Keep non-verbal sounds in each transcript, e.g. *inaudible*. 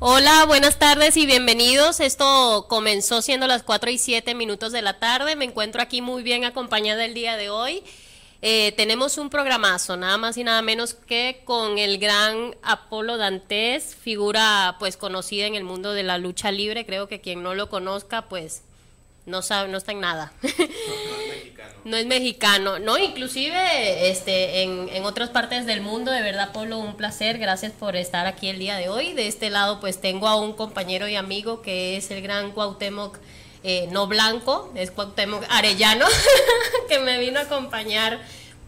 Hola, buenas tardes y bienvenidos. Esto comenzó siendo las 4 y 7 minutos de la tarde. Me encuentro aquí muy bien acompañada el día de hoy. Eh, tenemos un programazo, nada más y nada menos que con el gran Apolo Dantes, figura pues conocida en el mundo de la lucha libre. Creo que quien no lo conozca, pues no sabe, no está en nada. *laughs* No, es mexicano. No inclusive este, en, en, otras partes del mundo, de verdad, Polo, un placer. Gracias por estar aquí el día de hoy. De este lado, pues tengo a un compañero y amigo que es el gran Cuauhtémoc eh, no blanco, es Cuauhtémoc Arellano, *laughs* que me vino a acompañar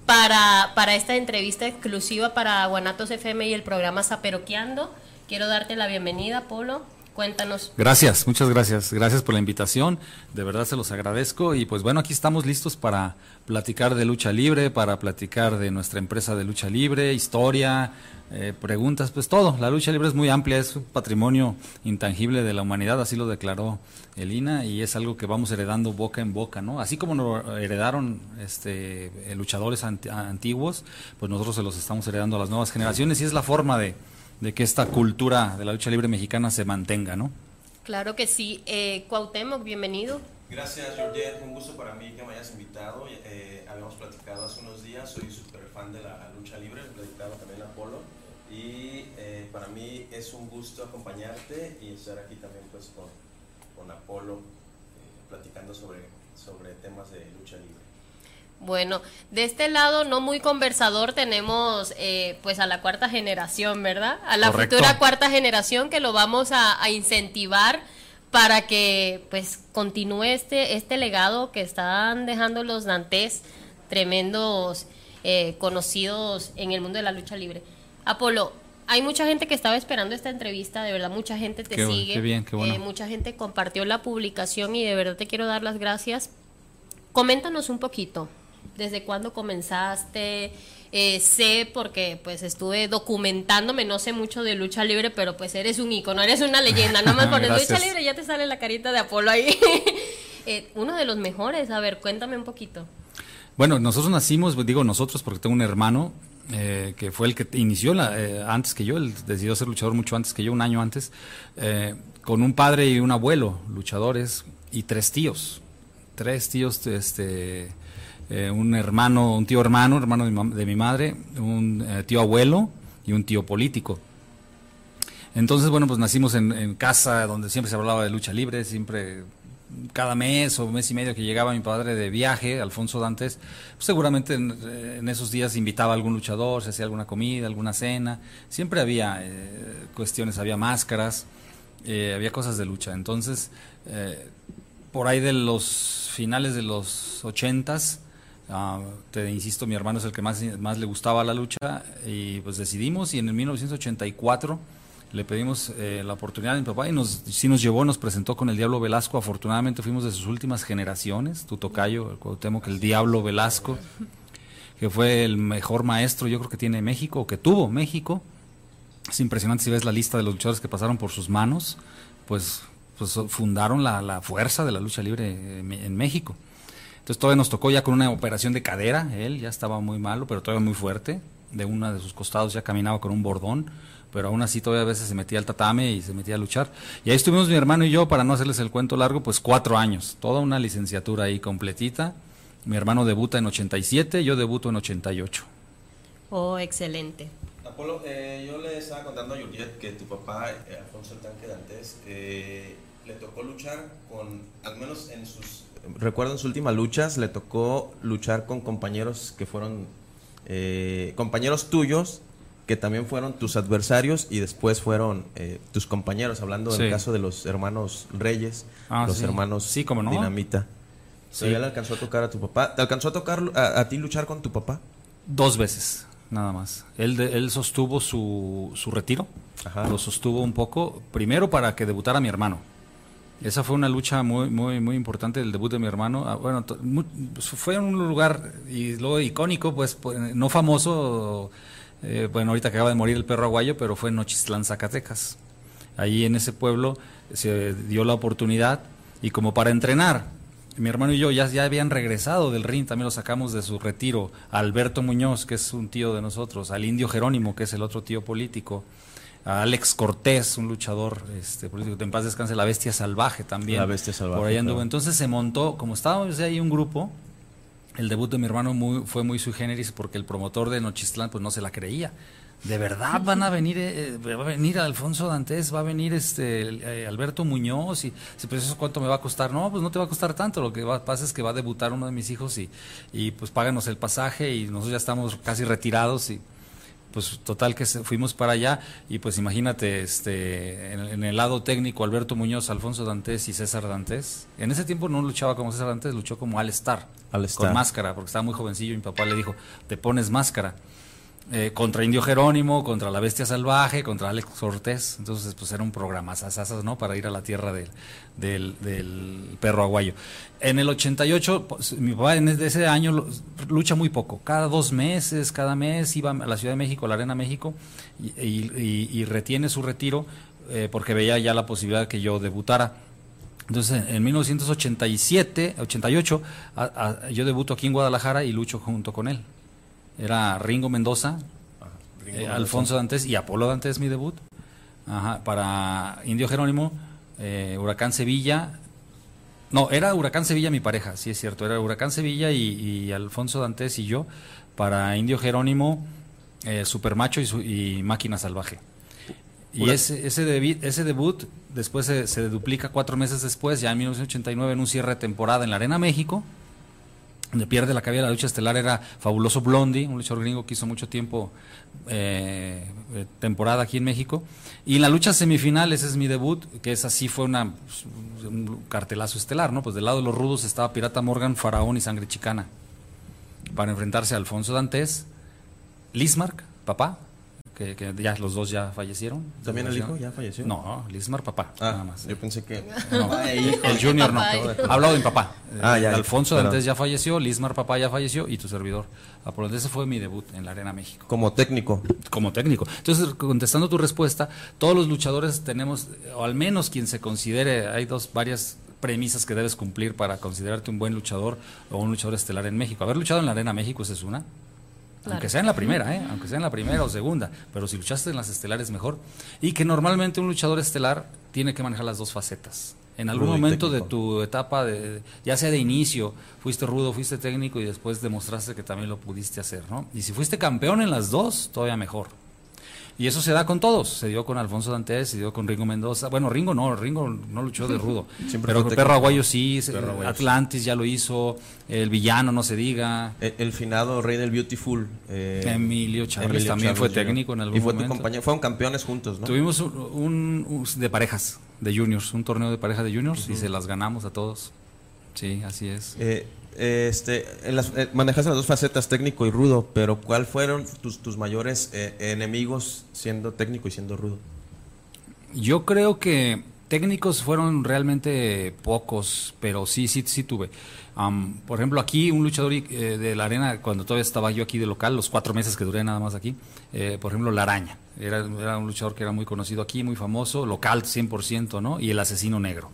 para, para esta entrevista exclusiva para Guanatos FM y el programa Zaperoqueando. Quiero darte la bienvenida, Polo. Cuéntanos. Gracias, muchas gracias. Gracias por la invitación. De verdad se los agradezco. Y pues bueno, aquí estamos listos para platicar de lucha libre, para platicar de nuestra empresa de lucha libre, historia, eh, preguntas, pues todo. La lucha libre es muy amplia, es un patrimonio intangible de la humanidad, así lo declaró Elina, y es algo que vamos heredando boca en boca, ¿no? Así como nos heredaron este, luchadores antiguos, pues nosotros se los estamos heredando a las nuevas generaciones y es la forma de de que esta cultura de la lucha libre mexicana se mantenga, ¿no? Claro que sí. Eh, Cuauhtémoc, bienvenido. Gracias, Georgette. Un gusto para mí que me hayas invitado. Eh, habíamos platicado hace unos días, soy súper fan de la lucha libre, he platicado también a Polo. Y eh, para mí es un gusto acompañarte y estar aquí también pues, con, con Apolo eh, platicando sobre, sobre temas de lucha libre. Bueno, de este lado no muy conversador tenemos eh, pues a la cuarta generación, ¿verdad? A la futura cuarta generación que lo vamos a, incentivar para que pues continúe este, este legado que están dejando los Dantes, tremendos eh, conocidos en el mundo de la lucha libre. Apolo, hay mucha gente que estaba esperando esta entrevista, de verdad mucha gente te sigue, bien, qué bueno. Eh, mucha gente compartió la publicación y de verdad te quiero dar las gracias. Coméntanos un poquito, desde cuándo comenzaste. Eh, sé porque pues estuve documentándome, no sé mucho de lucha libre, pero pues eres un icono, eres una leyenda. Nada *laughs* más pones lucha libre ya te sale la carita de Apolo ahí. *laughs* Eh, uno de los mejores, a ver, cuéntame un poquito. Bueno, nosotros nacimos, digo nosotros porque tengo un hermano eh, que fue el que inició la, antes que yo, él decidió ser luchador mucho antes que yo, un año antes, con un padre y un abuelo, luchadores, y tres tíos, tres tíos, este eh, un hermano, un tío hermano, hermano de mi, madre, un eh, tío abuelo y un tío político. Entonces, bueno, pues nacimos en, casa donde siempre se hablaba de lucha libre, siempre cada mes o mes y medio que llegaba mi padre de viaje, Alfonso Dantes, pues seguramente en, esos días invitaba a algún luchador, se hacía alguna comida, alguna cena, siempre había eh, cuestiones, había máscaras, había cosas de lucha. Entonces, por ahí de los finales de los ochentas, Ah, te insisto, mi hermano es el que más, más le gustaba la lucha y pues decidimos y en el 1984 le pedimos eh, la oportunidad a mi papá y nos, sí nos llevó, nos presentó con el Diablo Velasco. Afortunadamente fuimos de sus últimas generaciones, tu tocayo, el que el Diablo Velasco, que fue el mejor maestro yo creo que tiene México, que tuvo México. Es impresionante si ves la lista de los luchadores que pasaron por sus manos, pues, pues fundaron la, la fuerza de la lucha libre eh, en México. Entonces todavía nos tocó ya con una operación de cadera, él ya estaba muy malo, pero todavía muy fuerte, de una de sus costados ya caminaba con un bordón, pero aún así todavía a veces se metía al tatame y se metía a luchar. Y ahí estuvimos mi hermano y yo, para no hacerles el cuento largo, pues cuatro años, toda una licenciatura ahí completita. Mi hermano debuta en 87, yo debuto en 88. Oh, excelente. Apolo, eh, yo le estaba contando a Juliet que tu papá, eh, Alfonso el Tanque Dantes, eh, le tocó luchar con, al menos en sus recuerdo en sus últimas luchas le tocó luchar con compañeros que fueron eh, compañeros tuyos que también fueron tus adversarios y después fueron eh, tus compañeros, hablando del caso de los hermanos Reyes, ah, los hermanos sí, ¿cómo no? Dinamita. Sí. ¿Ya le alcanzó a tocar a tu papá? ¿Te alcanzó a tocar a, ti luchar con tu papá? Dos veces, nada más. Él, él sostuvo su, su retiro, lo sostuvo un poco, primero para que debutara mi hermano esa fue una lucha muy muy muy importante del debut de mi hermano. Ah, bueno, pues, fue un lugar y luego icónico, pues, pues no famoso. Eh, bueno, ahorita acaba de morir el perro aguayo, pero fue en Nochistlán, Zacatecas. Ahí en ese pueblo se dio la oportunidad y como para entrenar, mi hermano y yo ya, ya habían regresado del ring, también lo sacamos de su retiro. Alberto Muñoz, que es un tío de nosotros, al indio Jerónimo, que es el otro tío político a Alex Cortés, un luchador este, político, en paz descanse, la bestia salvaje también. La bestia salvaje. Por ahí anduvo. claro. Entonces se montó, como estábamos ahí un grupo, el debut de mi hermano muy, fue muy sui generis porque el promotor de Nochistlán pues no se la creía. De verdad van a venir, eh, va a venir Alfonso Dantes, va a venir este eh, Alberto Muñoz y si pues eso cuánto me va a costar, no, pues no te va a costar tanto, lo que va, pasa es que va a debutar uno de mis hijos y, y pues páganos el pasaje y nosotros ya estamos casi retirados y pues total que fuimos para allá y pues imagínate este en, en el lado técnico Alberto Muñoz, Alfonso Dantes y César Dantes. En ese tiempo no luchaba como César Dantes, luchó como Al Star, Al con Star. máscara, porque estaba muy jovencillo y mi papá le dijo, "Te pones máscara." Eh, contra Indio Jerónimo, contra la Bestia Salvaje, contra Alex Cortés. Entonces, pues era un programa ¿no? Para ir a la tierra del, del, perro aguayo. En el 88, pues, mi papá en ese- año lucha muy poco. Cada dos meses, cada mes iba a la Ciudad de México, a la Arena México, y retiene su retiro eh, porque veía ya la posibilidad que yo debutara. Entonces, en 1987, 88, a- a- yo debuto aquí en Guadalajara y lucho junto con él. Era Ringo Mendoza, Ringo eh, Mendoza. Alfonso Dantes y Apolo Dantes mi debut. Ajá, para Indio Jerónimo, eh, Huracán Sevilla. No, era Huracán Sevilla mi pareja, sí es cierto. Era Huracán Sevilla y, y Alfonso Dantes y yo. Para Indio Jerónimo, eh, Supermacho y, su- y Máquina Salvaje. Y ese, ese, debi- ese debut después se, se duplica cuatro meses después, ya en 1989, en un cierre de temporada en la Arena México, donde pierde la cabeza la lucha estelar era Fabuloso Blondie, un luchador gringo que hizo mucho tiempo eh, eh, temporada aquí en México. Y en la lucha semifinal, ese es mi debut, que es así, fue una, pues, un cartelazo estelar, ¿no? Pues del lado de los rudos estaba Pirata Morgan, Faraón y Sangre Chicana, para enfrentarse a Alfonso Dantes, Lismark, papá, que, que ya los dos ya fallecieron. ¿También el hijo ya falleció? No, Lismar papá, Ah, nada más. yo pensé que. No, *laughs* Papá e hijo. el Junior no. Papá. Hablado de mi papá. Ah, Eh, ya. Alfonso Perdón. Dantes ya falleció, Lismar papá ya falleció y tu servidor. Apolo. Ese fue mi debut en la Arena México Como técnico. como técnico. Entonces, contestando tu respuesta, todos los luchadores tenemos, o al menos quien se considere, hay dos, varias premisas que debes cumplir para considerarte un buen luchador o un luchador estelar en México. Haber luchado en la Arena México, esa es una. Claro. Aunque sea en la primera, ¿eh? aunque sea en la primera o segunda, pero si luchaste en las estelares mejor. Y que normalmente un luchador estelar tiene que manejar las dos facetas. En algún Rudo momento de tu etapa, de, ya sea de inicio, fuiste rudo, fuiste técnico y después demostraste que también lo pudiste hacer, ¿no? Y si fuiste campeón en las dos, todavía mejor. Y eso se da con todos. Se dio con Alfonso Dantes, se dio con Ringo Mendoza. Bueno, Ringo no, Ringo no luchó de rudo. *laughs* Siempre pero Perro. Aguayo sí, Perro Aguayo. Atlantis ya lo hizo, el villano no se diga. El, el finado rey del Beautiful. eh, Emilio Charles Emilio también fue técnico en algún Y fue momento. tu compañero. Fueron campeones juntos, ¿no? Tuvimos un, un- un- de parejas, de juniors, un torneo de pareja de juniors y se las ganamos a todos. Sí, así es. Eh, este, en las, eh, manejaste las dos facetas, técnico y rudo, pero ¿cuál fueron tus, tus mayores eh, enemigos siendo técnico y siendo rudo? Yo creo que técnicos fueron realmente pocos, pero sí, sí, sí tuve. Am, por ejemplo, aquí un luchador eh, de la arena, cuando todavía estaba yo aquí de local, los cuatro meses que duré nada más aquí, eh, por ejemplo, La Araña. Era, era un luchador que era muy conocido aquí, muy famoso, local 100%, ¿no? Y el asesino negro.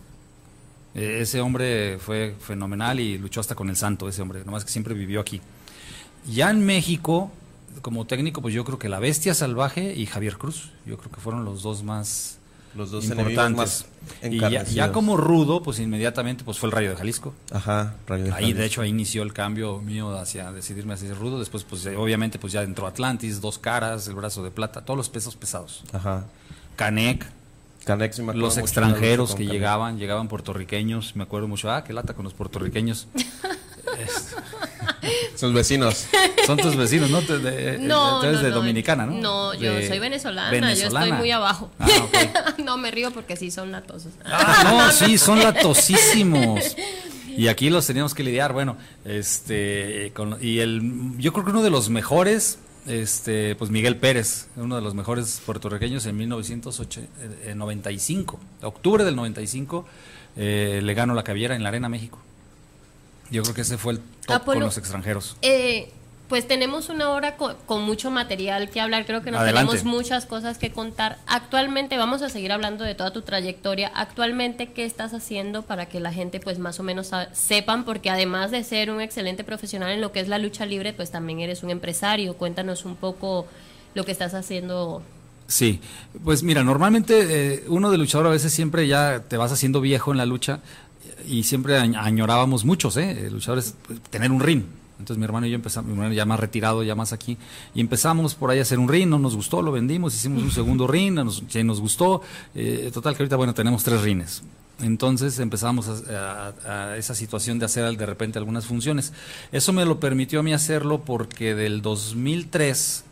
Eh, ese hombre fue fenomenal y luchó hasta con el santo, ese hombre, nomás que siempre vivió aquí. Ya en México, como técnico, pues yo creo que La Bestia Salvaje y Javier Cruz, yo creo que fueron los dos más Los dos importantes. más y ya, como rudo, pues inmediatamente pues fue el Rayo de Jalisco. Ajá, Rayo de Ahí, de hecho, ahí inició el cambio mío hacia decidirme hacia ser rudo. Después, pues eh, obviamente, pues ya entró Atlantis, Dos Caras, El Brazo de Plata, todos los pesos pesados. Ajá. Canec, Canex, me los de extranjeros que llegaban, llegaban puertorriqueños, me acuerdo mucho, ah, qué lata con los puertorriqueños. *laughs* Sus vecinos. Son tus vecinos, ¿no? Te- de- No, tú eres no, de no. Dominicana, ¿no? No, yo De- soy venezolana, venezolana. yo estoy muy abajo. Ah, ok. *laughs* no me río porque sí son latosos. Ah, no, *laughs* sí, son latosísimos. Y aquí los teníamos que lidiar, bueno, este, con- y el, yo creo que uno de los mejores, este, pues Miguel Pérez, uno de los mejores puertorriqueños en 1995, octubre del 95, eh, le ganó la caviera en la Arena México. Yo creo que ese fue el top Apolo, con los extranjeros. Eh, pues tenemos una hora con, con mucho material que hablar, creo que nos Adelante. tenemos muchas cosas que contar. Actualmente vamos a seguir hablando de toda tu trayectoria. Actualmente, ¿qué estás haciendo para que la gente pues más o menos sepan? Porque además de ser un excelente profesional en lo que es la lucha libre, pues también eres un empresario. Cuéntanos un poco lo que estás haciendo Sí, pues mira, normalmente eh, uno de luchador a veces siempre ya te vas haciendo viejo en la lucha y siempre añorábamos muchos, ¿eh? Luchadores, pues, tener un ring. Entonces mi hermano y yo empezamos, mi hermano ya más retirado, ya más aquí, y empezamos por ahí a hacer un ring, no nos gustó, lo vendimos, hicimos un segundo ring, nos, nos gustó, eh, total que ahorita, bueno, tenemos tres rines. Entonces empezamos a, esa situación de hacer de repente algunas funciones. Eso me lo permitió a mí hacerlo porque del 2003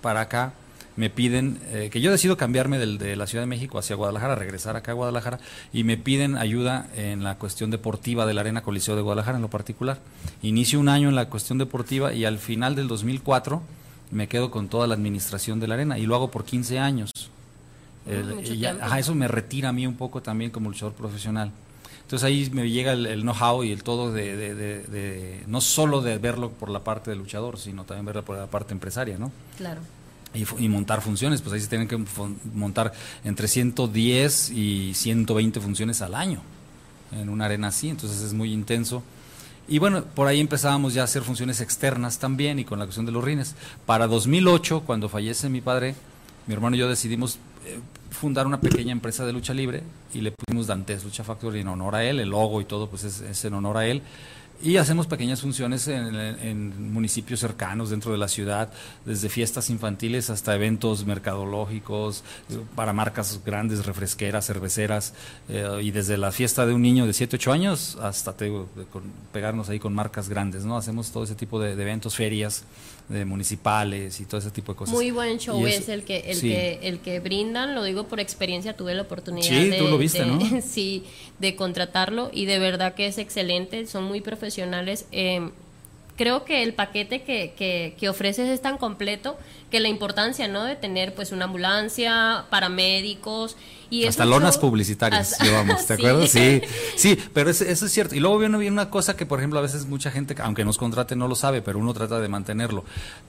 para acá me piden, eh, que yo decido cambiarme del, de la Ciudad de México hacia Guadalajara, regresar acá a Guadalajara, y me piden ayuda en la cuestión deportiva de la Arena Coliseo de Guadalajara en lo particular. Inicio un año en la cuestión deportiva y al final del 2004 me quedo con toda la administración de la arena y lo hago por 15 años. Ah, eso me retira a mí un poco también como luchador profesional. Entonces ahí me llega el, know-how y el todo de, de, no solo de verlo por la parte del luchador, sino también verlo por la parte empresaria, ¿no? Claro y, montar funciones, pues ahí se tienen que montar entre 110 y 120 funciones al año en una arena así, entonces es muy intenso. Y bueno, por ahí empezábamos ya a hacer funciones externas también y con la cuestión de los rines. Para 2008, cuando fallece mi padre, mi hermano y yo decidimos eh, fundar una pequeña empresa de lucha libre y le pusimos Dantes Lucha Factory en honor a él, el logo y todo pues es en honor a él. Y hacemos pequeñas funciones en, municipios cercanos dentro de la ciudad, desde fiestas infantiles hasta eventos mercadológicos, para marcas grandes, refresqueras, cerveceras, eh, y desde la fiesta de un niño de 7, 8 años hasta pegarnos ahí con marcas grandes, ¿no? Hacemos todo ese tipo de eventos, ferias de municipales y todo ese tipo de cosas. Muy buen show es, el que el que el que brindan, lo digo por experiencia, tuve la oportunidad de, *laughs* sí, de contratarlo y de verdad que es excelente, son muy profesionales. Eh, creo que el paquete que, que, que, ofreces es tan completo que la importancia no de tener pues una ambulancia, paramédicos y hasta lonas publicitarias llevamos, ¿te *laughs* acuerdas? Sí, *laughs* sí, pero eso, es cierto. Y luego viene, viene una cosa que, por ejemplo, a veces mucha gente, aunque nos contrate, no lo sabe, pero uno trata de mantenerlo.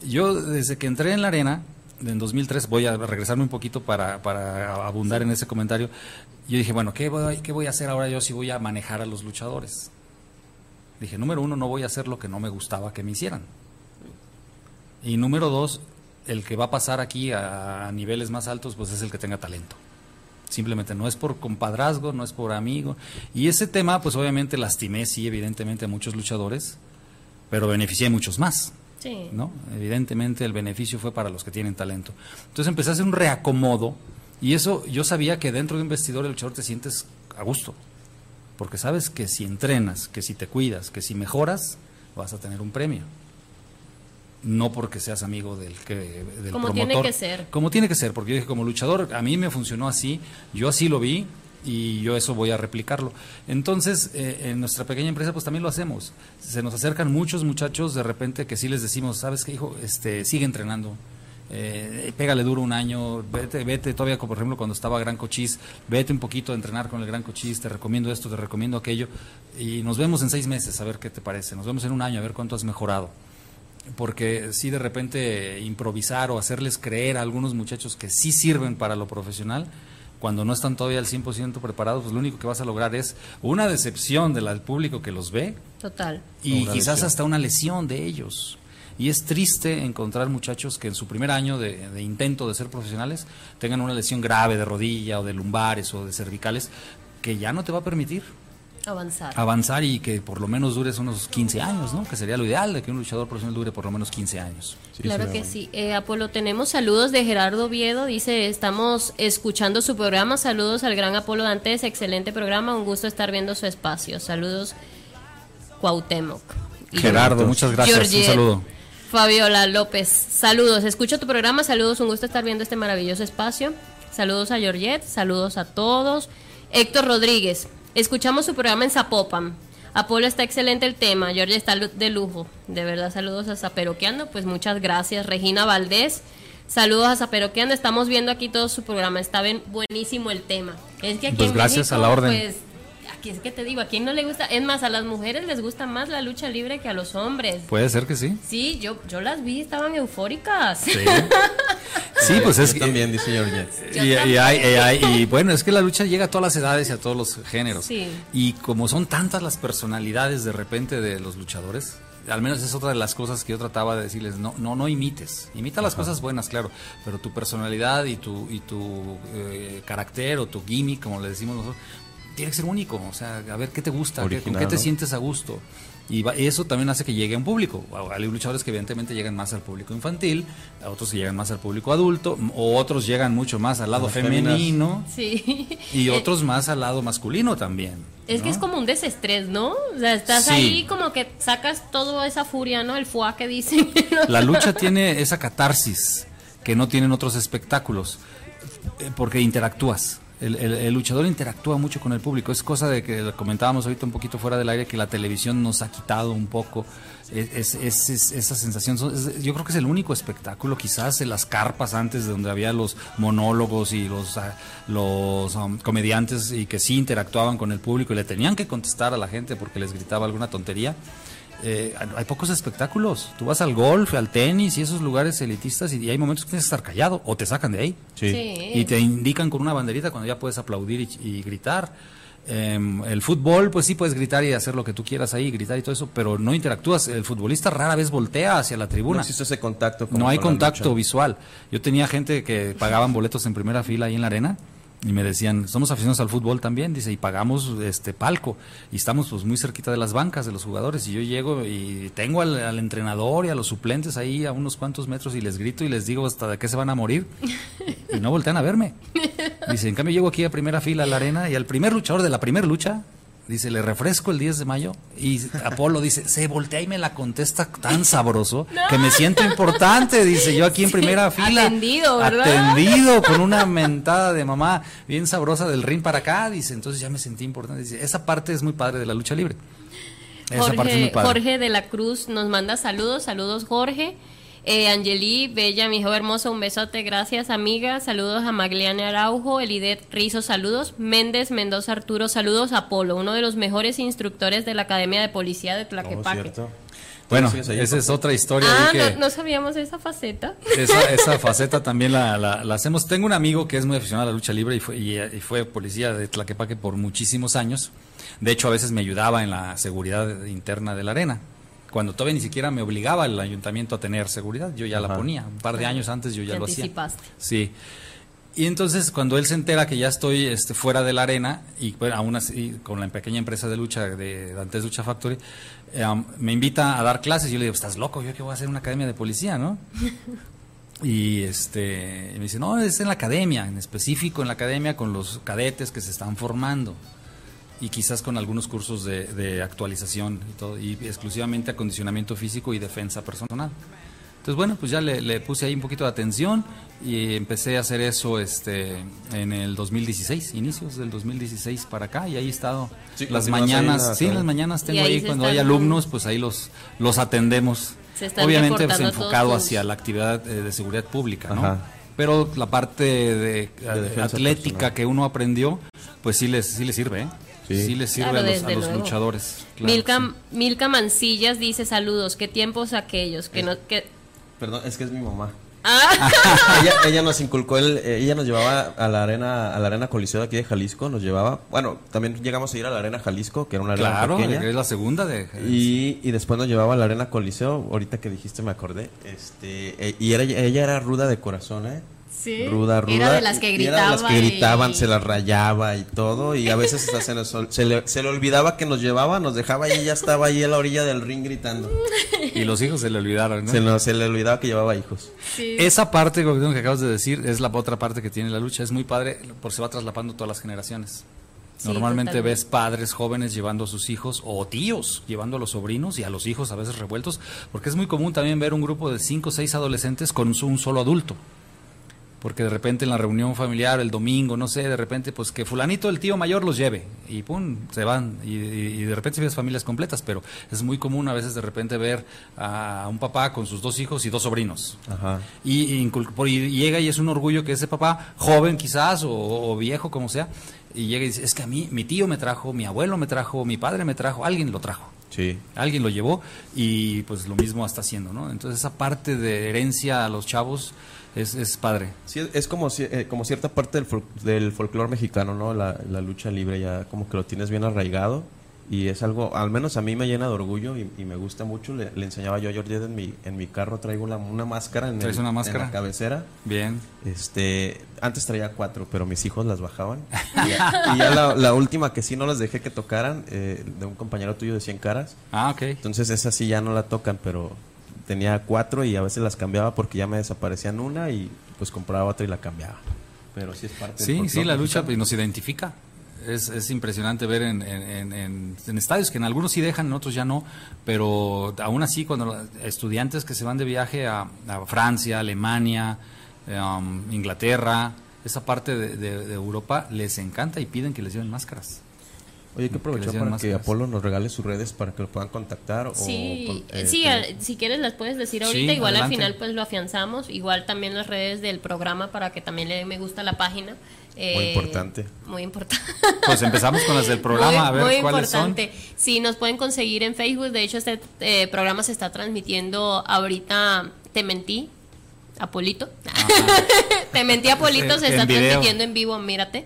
Yo, desde que entré en la arena, en 2003, voy a regresarme un poquito para, para abundar en ese comentario, yo dije, bueno, ¿qué voy, ¿qué voy a hacer ahora yo si voy a manejar a los luchadores? Dije, número uno, no voy a hacer lo que no me gustaba que me hicieran. Y número dos, el que va a pasar aquí a, niveles más altos, pues es el que tenga talento. Simplemente no es por compadrazgo, no es por amigo. Y ese tema, pues obviamente lastimé, sí, evidentemente a muchos luchadores, pero beneficié a muchos más. Sí. ¿no? Evidentemente el beneficio fue para los que tienen talento. Entonces empecé a hacer un reacomodo y eso yo sabía que dentro de un vestidor el luchador te sientes a gusto. Porque sabes que si entrenas, que si te cuidas, que si mejoras, vas a tener un premio. No porque seas amigo del, que, del como tiene que ser. Como tiene que ser, porque yo dije, como luchador, a mí me funcionó así, yo así lo vi y yo eso voy a replicarlo. Entonces, eh, en nuestra pequeña empresa, pues también lo hacemos. Se nos acercan muchos muchachos de repente que sí les decimos, ¿sabes qué, hijo? Este, sigue entrenando eh, pégale duro un año, vete, vete todavía, por ejemplo, cuando estaba Gran Cochís, vete un poquito a entrenar con el Gran Cochís, te recomiendo esto, te recomiendo aquello, y nos vemos en seis meses a ver qué te parece, nos vemos en un año a ver cuánto has mejorado. Porque si de repente improvisar o hacerles creer a algunos muchachos que sí sirven para lo profesional, cuando no están todavía al 100% preparados, pues lo único que vas a lograr es una decepción del público que los ve. Total. Y quizás hasta una lesión de ellos. Y es triste encontrar muchachos que en su primer año de, intento de ser profesionales tengan una lesión grave de rodilla o de lumbares o de cervicales que ya no te va a permitir avanzar. Avanzar y que por lo menos dures unos 15 años, ¿no? Que sería lo ideal de que un luchador profesional dure por lo menos 15 años. claro que sí. Eh, Apolo, tenemos saludos de Gerardo Viedo. Dice, estamos escuchando su programa. Saludos al gran Apolo Dantes. Excelente programa. Un gusto estar viendo su espacio. Saludos, Cuauhtémoc. Gerardo, muchas gracias. Un saludo. Fabiola López, saludos, escucho tu programa, saludos, un gusto estar viendo este maravilloso espacio. Saludos a Georgette, saludos a todos. Héctor Rodríguez, escuchamos su programa en Zapopan. Apolo está excelente el tema, George está de lujo. De verdad, saludos a Zaperoqueando, pues muchas gracias. Regina Valdés, saludos a Zaperoqueando, estamos viendo aquí todo su programa, está bien, buenísimo el tema. Es que aquí pues gracias a la orden. Pues, aquí es que te digo, a quién no le gusta, es más, a las mujeres les gusta más la lucha libre que a los hombres. Puede ser que sí. Sí, yo, yo las vi, estaban eufóricas. Sí, *laughs* sí pues es que, también, dice Y, y, bueno, es que la lucha llega a todas las edades y a todos los géneros. Sí. Y como son tantas las personalidades de repente de los luchadores, al menos es otra de las cosas que yo trataba de decirles, no, no, no imites, imita las cosas buenas, claro, pero tu personalidad y tu, y tu eh, carácter o tu gimmick, como le decimos nosotros, tiene que ser único, o sea, a ver qué te gusta, qué, con qué te sientes a gusto. Y eso también hace que llegue a un público. Hay luchadores que evidentemente llegan más al público infantil, otros que llegan más al público adulto, o otros llegan mucho más al lado femenino. Sí. Y *laughs* otros más al lado masculino también. Es que es como un desestrés, ¿no? O sea, estás ahí como que sacas toda esa furia, ¿no? El fuá que dicen. *laughs* La lucha tiene esa catarsis que no tienen otros espectáculos, eh, porque interactúas el, luchador interactúa mucho con el público. Es cosa de que comentábamos ahorita un poquito fuera del aire que la televisión nos ha quitado un poco es, esa sensación. yo creo que es el único espectáculo, quizás en las carpas antes, de donde había los monólogos y los, ah, um, comediantes y que sí interactuaban con el público y le tenían que contestar a la gente porque les gritaba alguna tontería. Eh, hay pocos espectáculos. Tú vas al golf, al tenis y esos lugares elitistas y, hay momentos que tienes que estar callado o te sacan de ahí. Y te indican con una banderita cuando ya puedes aplaudir y, gritar. Em, el fútbol, pues sí puedes gritar y hacer lo que tú quieras ahí, gritar y todo eso, pero no interactúas. El futbolista rara vez voltea hacia la tribuna. No existe ese contacto. no hay contacto visual. Yo tenía gente que pagaban boletos en primera fila ahí en la arena y me decían, somos aficionados al fútbol también, dice, y pagamos este palco, y estamos pues muy cerquita de las bancas de los jugadores, y yo llego y tengo al, entrenador y a los suplentes ahí a unos cuantos metros y les grito y les digo hasta de qué se van a morir, y no voltean a verme. Dice, en cambio llego aquí a primera fila a la arena y al primer luchador de la primera lucha, Dice, le refresco el 10 de mayo. Y Apolo dice, se voltea y me la contesta tan sabroso *laughs* que me siento importante. Dice, yo aquí en primera fila. Atendido, ¿verdad? Atendido con una mentada de mamá bien sabrosa del ring para acá. Dice, entonces ya me sentí importante. Dice, esa parte es muy padre de la lucha libre. Esa parte es muy padre. Jorge de la Cruz nos manda saludos. Saludos, Jorge. Eh, Angeli, Bella, mi hijo hermoso, un besote, gracias amiga, saludos a Magliane Araujo, Elidet Rizo, saludos, Méndez Mendoza Arturo, saludos a Polo, uno de los mejores instructores de la Academia de Policía de Tlaquepaque. Oh, bueno, esa es otra historia. Ah, no, sabíamos esa faceta. Esa, *laughs* faceta también la, hacemos. Tengo un amigo que es muy aficionado a la lucha libre y fue, y fue policía de Tlaquepaque por muchísimos años. De hecho, a veces me ayudaba en la seguridad interna de la arena cuando todavía ni siquiera me obligaba el ayuntamiento a tener seguridad, yo ya la ponía. Un par de años antes yo ya lo hacía. Sí. Y entonces cuando él se entera que ya estoy este, fuera de la arena y bueno, aún así con la pequeña empresa de lucha de Dantes Lucha Factory, eh, me invita a dar clases. Yo le digo, estás loco, yo que voy a hacer una academia de policía, ¿no? *laughs* y este me dice, no, es en la academia, en específico en la academia con los cadetes que se están formando y quizás con algunos cursos de, actualización y todo, y exclusivamente acondicionamiento físico y defensa personal. Entonces, bueno, pues ya le, puse ahí un poquito de atención y empecé a hacer eso este en el 2016, inicios del 2016 para acá, y ahí he estado las mañanas, sí, las mañanas tengo ahí, cuando hay alumnos, pues ahí los, los atendemos. Obviamente pues, enfocado hacia la actividad eh, de seguridad pública, ¿no? Pero la parte de, atlética que uno aprendió, pues sí les, sí les sirve, ¿eh? Sí, les sirve a los, luchadores. Milka, Milka, Mancillas dice saludos, qué tiempos aquellos, que no... Que... Perdón, es que es mi mamá. *laughs* Ah. ella, nos inculcó, el, ella nos llevaba a la arena a la arena Coliseo de aquí de Jalisco, nos llevaba, bueno, también llegamos a ir a la arena Jalisco, que era una arena claro, es la segunda de y, y, después nos llevaba a la arena Coliseo, ahorita que dijiste me acordé, este, eh, y era, ella era ruda de corazón, ¿eh? Ruda, ruda. Era de las que gritaban. las que gritaban, se las rayaba y todo. Y a veces se, le, se, le, olvidaba que nos llevaba, nos dejaba y ella estaba ahí a la orilla del ring gritando. Y los hijos se le olvidaron, ¿no? Se, le olvidaba que llevaba hijos. Esa parte que acabas de decir es la otra parte que tiene la lucha. Es muy padre porque se va traslapando todas las generaciones. Normalmente ves padres jóvenes llevando a sus hijos o tíos llevando a los sobrinos y a los hijos a veces revueltos, porque es muy común también ver un grupo de cinco o seis adolescentes con un solo adulto porque de repente en la reunión familiar, el domingo, no sé, de repente, pues que fulanito, el tío mayor los lleve, y pum, se van, y, de repente ves familias completas, pero es muy común a veces de repente ver a un papá con sus dos hijos y dos sobrinos. Ajá. Y, llega y es un orgullo que ese papá, joven quizás, o, viejo, como sea, y llega y dice, es que a mí, mi tío me trajo, mi abuelo me trajo, mi padre me trajo, alguien lo trajo. Sí. Alguien lo llevó y pues lo mismo está haciendo, ¿no? Entonces esa parte de herencia a los chavos es, es padre. Sí, es como, eh, como cierta parte del, del folclore mexicano, ¿no? La, lucha libre ya como que lo tienes bien arraigado y es algo, al menos a mí me llena de orgullo y, y me gusta mucho. Le, le enseñaba yo a Georgette en mi, en mi carro, traigo una, una máscara en, ¿Traes el- una en máscara? la cabecera. Bien. Este, antes traía cuatro, pero mis hijos las bajaban. *laughs* Y ya, y ya la, la última que sí no las dejé que tocaran, eh, de un compañero tuyo de 100 caras. Ah, ok. Entonces esa sí ya no la tocan, pero tenía cuatro y a veces las cambiaba porque ya me desaparecían una y pues compraba otra y la cambiaba. Pero sí es parte Sí, sí, la lucha pues, nos identifica. Es, es impresionante ver en, en- en- en- en estadios que en algunos sí dejan, en otros ya no, pero aún así cuando estudiantes que se van de viaje a, a Francia, Alemania, um, Inglaterra, esa parte de, de- de Europa les encanta y piden que les lleven máscaras. Oye, hay que aprovechar para que. Apolo nos regale sus redes para que lo puedan contactar. Sí, o, eh, sí, al- si quieres las puedes decir Sí, ahorita, igual adelante. al final pues lo afianzamos, igual también las redes del programa para que también le dé me gusta a la página. Eh, importante. Muy importante. *laughs* Pues empezamos con las del programa, Muy- a ver muy cuáles importante. Sí, nos pueden conseguir en Facebook. De hecho, este eh, programa se está transmitiendo ahorita. Te mentí, Apolito. *laughs* Te mentí, Apolito. Se En está video. transmitiendo en vivo. Mírate.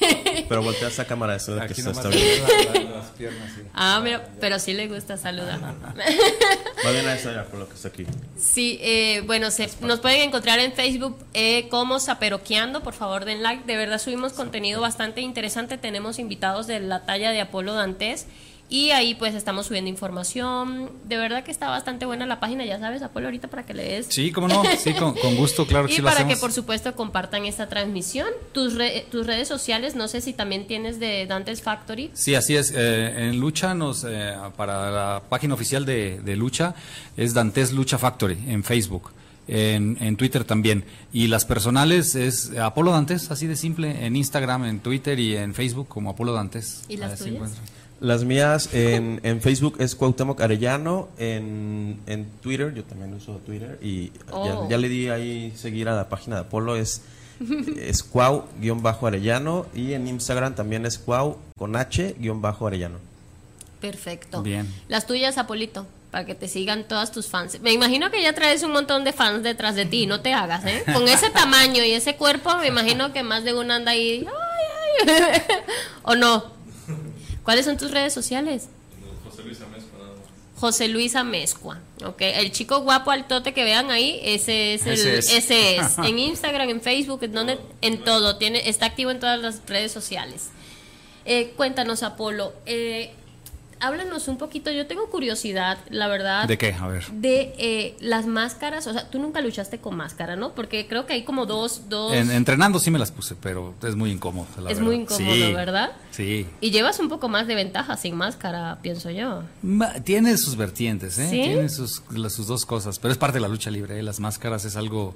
*laughs* Pero voltea esa cámara, eso de que Aquí está, bien. la- la- las piernas, sí. Ah, mira, pero sí le gusta saludar. Va *laughs* bien a esa Apolo que está aquí. Sí, eh, bueno, se, nos pueden encontrar en Facebook eh, como Zaperoqueando, por favor den like, de verdad subimos contenido bastante interesante, tenemos invitados de la talla de Apolo Dantes y ahí pues estamos subiendo información, de verdad que está bastante buena la página, ya sabes Apolo ahorita para que le des Sí, cómo no, sí, con, con gusto, claro que y sí para que hacemos. por supuesto compartan esta transmisión, tus, re- tus redes sociales, no sé si también tienes de Dantes Factory. Sí, así es. Eh, en Lucha, nos, eh, para la página oficial de, de Lucha, es Dantes Lucha Factory en Facebook. En, en Twitter también. Y las personales es Apolo Dantes, así de simple, en Instagram, en Twitter y en Facebook como Apolo Dantes. ¿Y las tuyas? Las mías en, en Facebook es Cuauhtémoc Arellano, en, en Twitter, yo también uso Twitter y Oh. ya, ya le di ahí seguir a la página de Apolo, es, es Cuau-Arellano y en Instagram también es Cuau con H-Arellano. Perfecto. Bien. Las tuyas, Apolito, para que te sigan todas tus fans. Me imagino que ya traes un montón de fans detrás de ti, no te hagas, ¿eh? Con ese *laughs* tamaño y ese cuerpo, me imagino que más de uno anda ahí. ay, ay. *laughs* ¿O no? ¿Cuáles son tus redes sociales? José Luis Amezcua, ok. El chico guapo altote que vean ahí, ese es el, Ese es. ese es. *laughs* En Instagram, en Facebook, en donde, en todo, tiene, está activo en todas las redes sociales. Eh, cuéntanos, Apolo, eh, háblanos un poquito, yo tengo curiosidad, la verdad. ¿De qué? A ver. De eh, las máscaras, o sea, tú nunca luchaste con máscara, ¿no? Porque creo que hay como dos, dos... En- entrenando sí me las puse, pero es muy incómodo. la es verdad. muy incómodo, Sí, ¿verdad? Sí. Y llevas un poco más de ventaja sin máscara, pienso yo. Ma- Tiene sus vertientes, ¿eh? ¿Sí? Tiene sus, las- sus dos cosas, pero es parte de la lucha libre. ¿eh? Las máscaras es algo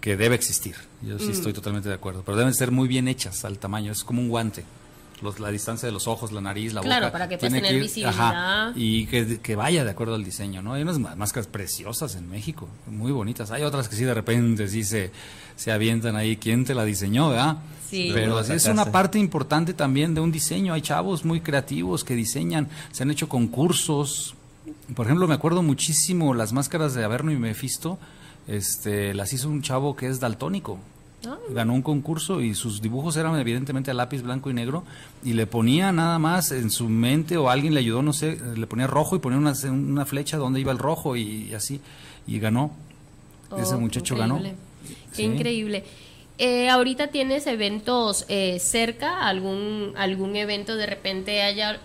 que debe existir. Yo Mm. sí estoy totalmente de acuerdo, pero deben ser muy bien hechas al tamaño. Es como un guante. Los- la distancia de los ojos, la nariz, la Claro, boca. para que puedas tener ir- visibilidad. y que, que vaya de acuerdo al diseño, ¿no? Hay unas máscaras preciosas en México, muy bonitas. Hay otras que sí de repente sí se, se avientan ahí. ¿Quién te la diseñó, verdad? Sí. Pero ¿Dónde así la es una parte importante también de un diseño. Hay chavos muy creativos que diseñan, se han hecho concursos. Por ejemplo, me acuerdo muchísimo las máscaras de Averno y Mephisto. Este, las hizo un chavo que es daltónico. Ah. Ganó un concurso y sus dibujos eran evidentemente a lápiz blanco y negro y le ponía nada más en su mente o alguien le ayudó, no sé, le ponía rojo y ponía una, una flecha donde iba el rojo y, así y ganó. Ese Oh, muchacho ganó. Qué Sí. increíble. Eh, ahorita tienes eventos eh, cerca, algún algún evento de repente haya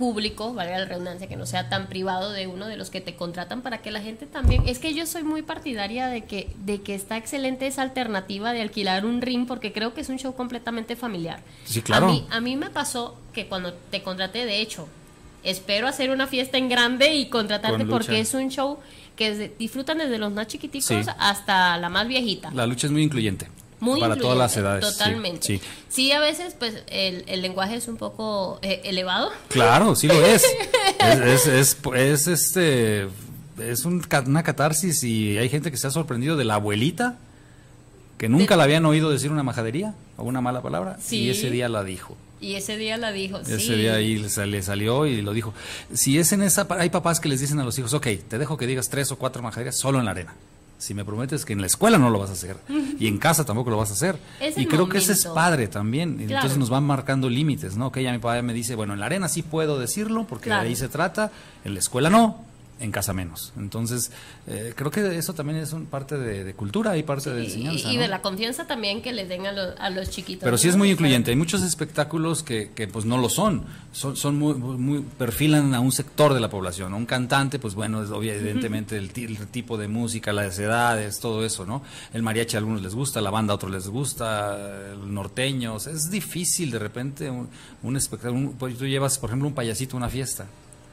público, valga la redundancia, que no sea tan privado de uno de los que te contratan para que la gente también, es que yo soy muy partidaria de que de que está excelente esa alternativa de alquilar un ring porque creo que es un show completamente familiar. Sí, claro. A mí, a mí me pasó que cuando te contraté, de hecho, espero hacer una fiesta en grande y contratarte porque es un show que disfrutan desde los más chiquiticos Sí. hasta la más viejita. La lucha es muy incluyente. Muy para todas las edades. Totalmente. Sí, Sí, a veces pues el, el lenguaje es un poco eh, elevado. Claro, sí lo es. *laughs* es, es, es, es, este es un una catarsis y hay gente que se ha sorprendido de la abuelita que nunca De- la habían oído decir una majadería o una mala palabra Sí. y ese día la dijo. Y ese día la dijo. Ese sí. día ahí le, sal- le salió y lo dijo. Si es en esa, hay papás que les dicen a los hijos, ok, te dejo que digas tres o cuatro majaderías solo en la arena. Si me prometes que en la escuela no lo vas a hacer y en casa tampoco lo vas a hacer. *laughs* Es y creo que ese es padre también. Claro. Entonces nos van marcando límites, ¿no? Que ya mi papá me dice, bueno, en la arena sí puedo decirlo porque Claro. de ahí se trata, en la escuela no, en casa menos. Entonces, eh, creo que eso también es un parte de, de cultura y parte de enseñanza. y ¿no? de la confianza también que les den a, los- a los chiquitos. Pero sí es muy incluyente. Hay muchos espectáculos que, que pues no lo son. Son, son muy, muy- perfilan a un sector de la población. Un cantante, pues bueno, es obvia- evidentemente el, ti- el tipo de música, las edades, todo eso, ¿no? El mariachi a algunos les gusta, la banda a otros les gusta, el norteño. o sea, es difícil de repente un, un espectáculo. un- pues tú llevas, por ejemplo, un payasito a una fiesta.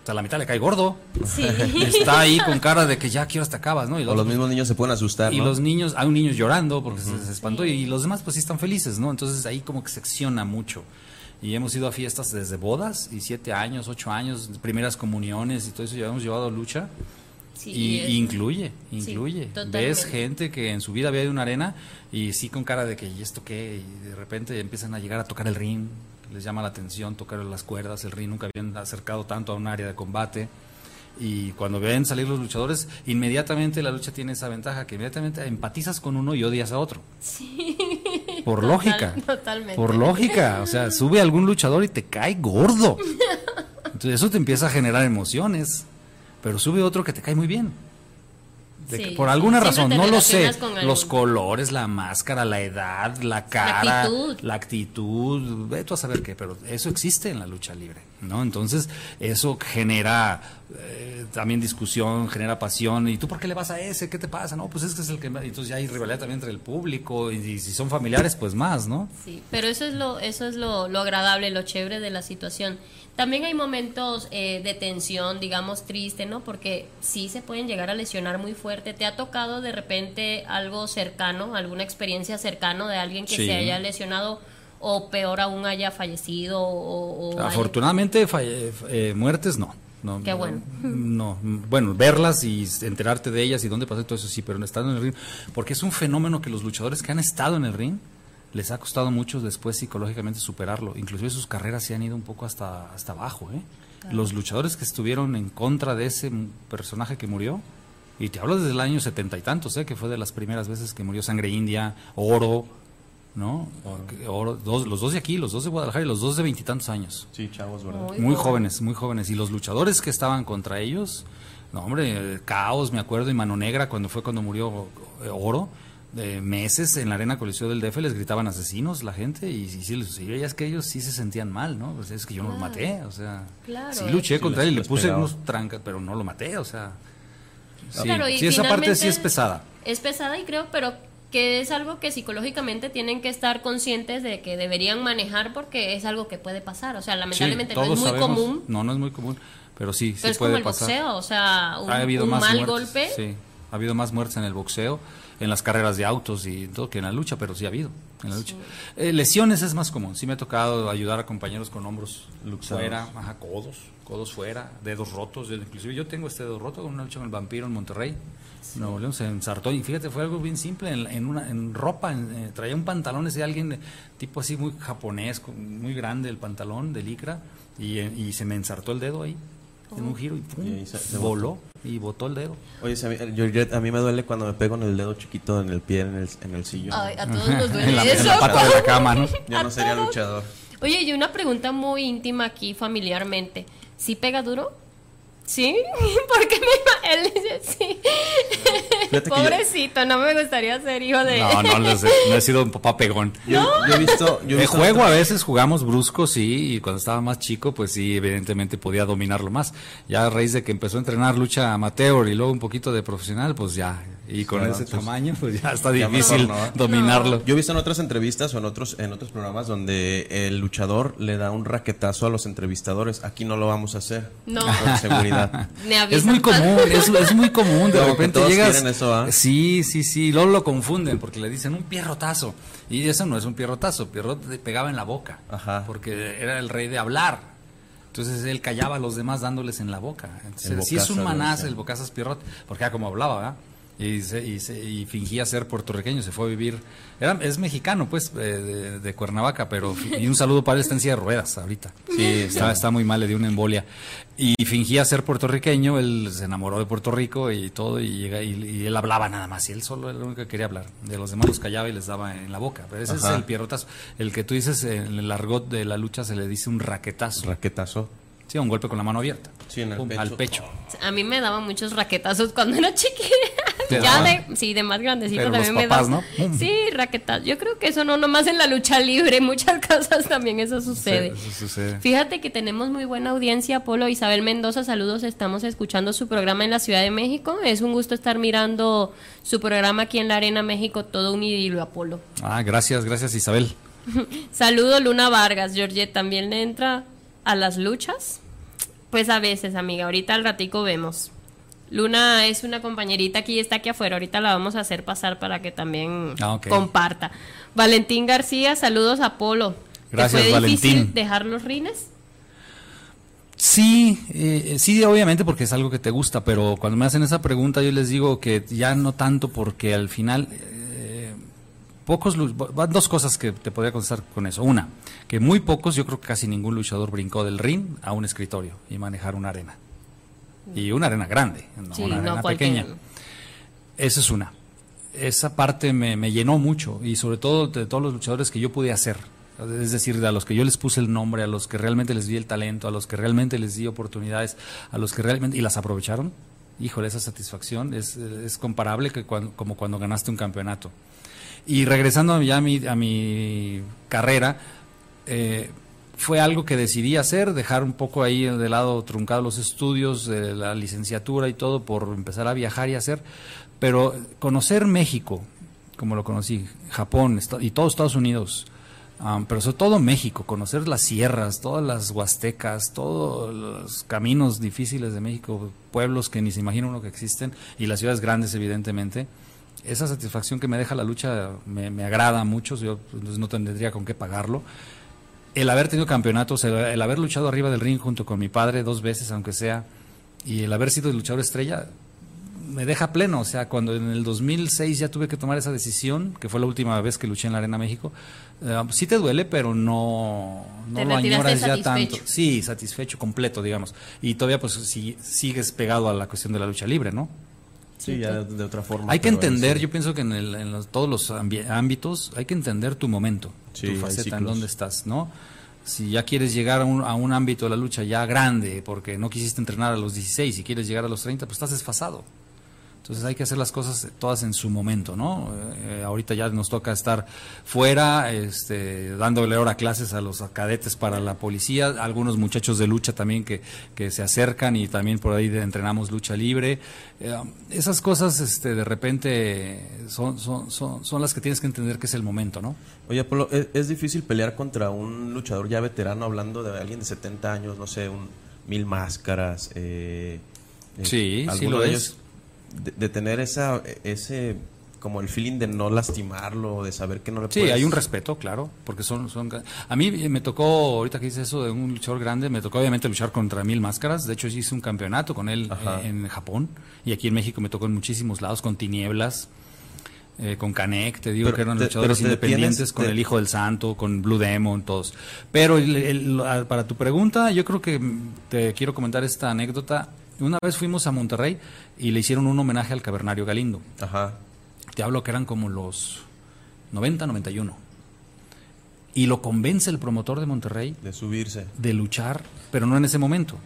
Sea, la mitad le cae gordo. Sí. *laughs* Está ahí con cara de que ya quiero hasta acabas, ¿no? Y O los mismos niños se pueden asustar, y ¿no? los niños, hay un niño llorando porque se, se espantó y los demás pues sí están felices, ¿no? Entonces ahí como que secciona mucho. Y hemos ido a fiestas desde bodas y siete años, ocho años, primeras comuniones y todo eso, ya hemos llevado lucha. Sí, y, es- incluye, Sí, incluye. Ves gente que en su vida había ido a una arena y sí con cara de que, ¿y esto qué? Y de repente empiezan a llegar a tocar el ring, les llama la atención tocar las cuerdas, el ring, nunca habían acercado tanto a un área de combate. Y cuando ven salir los luchadores, inmediatamente la lucha tiene esa ventaja, que inmediatamente empatizas con uno y odias a otro. Por Total- lógica. totalmente. Por lógica. O sea, sube algún luchador y te cae gordo. *laughs* Entonces eso te empieza a generar emociones. Pero sube otro que te cae muy bien. De que por alguna razón, no lo sé, los colores, la máscara, la edad, la cara, actitud. la actitud, ve tú a saber qué, pero eso existe en la lucha libre, ¿no? Entonces, eso genera eh, también discusión, genera pasión, ¿y tú por qué le vas a ese? ¿Qué te pasa? No, pues es que es el que... Entonces ya hay rivalidad también entre el público, y, y si son familiares, pues más, ¿no? Sí, pero eso es lo, eso es lo, lo agradable, lo chévere de la situación. También hay momentos eh, de tensión, digamos, triste, ¿no? Porque sí se pueden llegar a lesionar muy fuerte. ¿Te ha tocado de repente algo cercano, alguna experiencia cercano de alguien que Sí. se haya lesionado o peor aún haya fallecido o, o haya- Afortunadamente, falle- eh, muertes no. no Qué bueno. No, bueno, verlas y enterarte de ellas y dónde pasó todo eso sí, pero no estando en el ring, porque es un fenómeno que los luchadores que han estado en el ring les ha costado mucho después psicológicamente superarlo. Inclusive sus carreras se han ido un poco hasta, hasta abajo. ¿eh? Los luchadores que estuvieron en contra de ese personaje que murió, y te hablo desde el año setenta y tantos, ¿eh? que fue de las primeras veces que murió Sangre India, Oro, ¿no? Oro, dos, los dos de aquí, los dos de Guadalajara y los dos de veintitantos años. Sí, chavos, ¿verdad? Muy jóvenes, muy jóvenes. Y los luchadores que estaban contra ellos, no, hombre, caos, me acuerdo, y Mano Negra, cuando fue cuando murió eh, Oro, de meses en la arena Coliseo del DF les gritaban asesinos la gente, y, sí, les- y veías que ellos sí se sentían mal, ¿no? Pues es que yo no lo Claro. maté, o sea, Claro. sí luché Sí, contra él y le les puse unos trancas, pero no lo maté, o sea. Sí, Claro, y sí, esa parte sí es pesada. Es pesada y creo, pero que es algo que psicológicamente tienen que estar conscientes de que deberían manejar porque es algo que puede pasar. O sea, lamentablemente Sí, no es muy sabemos- común, No, no es muy común, pero sí, pero sí es como puede el pasar. boxeo. O sea, un, ha habido un más mal muertes, golpe. Sí, ha habido más muertes en el boxeo, en las carreras de autos y todo que en la lucha, pero sí ha habido en la lucha. Eh, lesiones es más común. Sí me ha tocado ayudar a compañeros con hombros Luxados. fuera, ajá, codos, codos fuera, dedos rotos. Yo- Inclusive yo tengo este dedo roto con una lucha con el vampiro en Monterrey. Nuevo León se ensartó y fíjate, fue algo bien simple, en, en una en ropa, en- eh, traía un pantalón ese alguien eh, tipo así muy japonés, muy grande el pantalón de licra y, eh, y se me ensartó el dedo ahí en un giro y, pum, Y ahí se- se voló y botó el dedo. Oye, si a mí, Georgette, a mí me duele cuando me pego en el dedo chiquito en el pie, en el, en el sillón. Ay, a *laughs* todos nos duele en, la, en eso. la pata de la cama, ¿no? *laughs* Yo no sería todos. luchador. Oye, y una pregunta muy íntima aquí familiarmente. ¿Sí pega duro? ¿Sí? *laughs* Porque me ima- él dice sí. Yo- Pobrecito, no me gustaría ser hijo de No, no, les he- no he sido un papá pegón. Yo, yo he visto. Yo he visto juego a veces jugamos brusco, sí, y cuando estaba más chico, pues sí, evidentemente podía dominarlo más. Ya a raíz de que empezó a entrenar lucha amateur y luego un poquito de profesional, pues ya, y con Claro, ese pues, tamaño, pues ya *laughs* está ya difícil mejor, ¿no? dominarlo. Yo he visto en otras entrevistas o en otros, en otros programas donde el luchador le da un raquetazo a los entrevistadores. Aquí no lo vamos a hacer. No. Por seguridad. *laughs* Es muy común, es, es muy común. De Como repente todos llegas. quieren eso, ¿ah? Sí, sí, sí. Luego lo confunden porque le dicen un pierrotazo. Y eso no es un pierrotazo. Pierrot te pegaba en la boca. Ajá. Porque era el rey de hablar. Entonces él callaba a los demás dándoles en la boca. Entonces, sí es un ¿no? el bocazas Pierrot, porque era como hablaba, ¿verdad? Y, se- y, se- y fingía ser puertorriqueño, se fue a vivir, era, es mexicano pues, eh, de, de Cuernavaca, pero, y un saludo para él, está en silla de ruedas ahorita. Sí, está, está muy mal, le dio una embolia. Y fingía ser puertorriqueño, él se enamoró de Puerto Rico y todo, y, llega, y, y él hablaba nada más, y él solo era lo único que quería hablar. De los demás los callaba y les daba en la boca. Pero ese Ajá. es el pierrotazo. El que tú dices, en el argot de la lucha se le dice un raquetazo. Raquetazo. Sí, un golpe con la mano abierta. Sí, en el Pum, pecho. Al pecho. A mí me daban muchos raquetazos cuando era chiquita. ¿Te ya de, sí, de más grandecito Pero también los me daban. ¿no? Pum. Sí, raquetazos. Yo creo que eso no nomás en la lucha libre, en *laughs* muchas cosas también eso sucede. Sí, eso sucede. Fíjate que tenemos muy buena audiencia, Polo. Isabel Mendoza, saludos. Estamos escuchando su programa en la Ciudad de México. Es un gusto estar mirando su programa aquí en la Arena México, todo un idilio, Apolo. Ah, gracias, gracias Isabel. *laughs* Saludo Luna Vargas, Georgette, ¿también le entra a las luchas? Pues a veces, amiga, ahorita al ratico vemos. Luna es una compañerita aquí, está aquí afuera, ahorita la vamos a hacer pasar para que también Ah, comparta. Valentín García, saludos a Polo. ¿Te Gracias, fue difícil Valentín. dejar los rines? Sí, eh, sí, obviamente porque es algo que te gusta, pero cuando me hacen esa pregunta yo les digo que ya no tanto porque al final eh, pocos van dos cosas que te podría contestar con eso. Una, que muy pocos, yo creo que casi ningún luchador brincó del ring a un escritorio y manejar una arena. Y una arena grande, no Sí, una arena pequeña. Esa es una. Esa parte me, me llenó mucho y sobre todo de todos los luchadores que yo pude hacer. Es decir, a los que yo les puse el nombre, a los que realmente les di el talento, a los que realmente les di oportunidades, a los que realmente... y las aprovecharon. Híjole, esa satisfacción es, es comparable que como cuando ganaste un campeonato. Y regresando ya a mi, a mi carrera, eh, fue algo que decidí hacer, dejar un poco ahí de lado truncado los estudios, eh, la licenciatura y todo, por empezar a viajar y hacer. Pero conocer México, como lo conocí, Japón y todos Estados Unidos, um, pero sobre todo México, conocer las sierras, todas las huastecas, todos los caminos difíciles de México, pueblos que ni se imagina uno que existen, y las ciudades grandes, evidentemente esa satisfacción que me deja la lucha me, me agrada mucho, yo pues, no tendría con qué pagarlo. El haber tenido campeonatos, el, el haber luchado arriba del ring junto con mi padre dos veces, aunque sea, y el haber sido el luchador estrella, me deja pleno. O sea, cuando en el 2006 ya tuve que tomar esa decisión, que fue la última vez que luché en la Arena México, eh, sí te duele, pero no, no lo añoras ya tanto. Sí, satisfecho, completo, digamos. Y todavía pues si- sigues pegado a la cuestión de la lucha libre, ¿no? Sí, ya de, de otra forma. Hay que entender, sí. yo pienso que en, el- en los- todos los ámbitos hay que entender tu momento, Sí, tu faceta, en dónde estás, ¿no? Si ya quieres llegar a un, a un ámbito de la lucha ya grande, porque no quisiste entrenar a los 16 y quieres llegar a los 30, pues estás desfasado. Entonces hay que hacer las cosas todas en su momento, ¿no? Eh, ahorita ya nos toca estar fuera, este, dándole ahora clases a los cadetes para la policía, algunos muchachos de lucha también que, que se acercan y también por ahí entrenamos lucha libre. Eh, esas cosas, este, de repente son, son, son, son las que tienes que entender que es el momento, ¿no? Oye, Apolo, ¿es, es difícil pelear contra un luchador ya veterano, hablando de alguien de 70 años, no sé, un mil máscaras. Eh, eh, Sí, sí lo de es. De, de tener esa, ese, como el feeling de no lastimarlo, de saber que no le Sí, puedes... hay un respeto, claro, porque son, son... A mí me tocó, ahorita que hice eso de un luchador grande, me tocó obviamente luchar contra mil máscaras, de hecho hice un campeonato con él eh, en Japón, y aquí en México me tocó en muchísimos lados, con Tinieblas, eh, con Canek, te digo Pero que eran luchadores te independientes, con te- el Hijo del Santo, con Blue Demon, todos. Pero el- para tu pregunta, yo creo que te quiero comentar esta anécdota. Una vez fuimos a Monterrey y le hicieron un homenaje al Cavernario Galindo. Ajá. Te hablo que eran como los 90, 91. Y lo convence el promotor de Monterrey De subirse. de luchar, pero no en ese momento.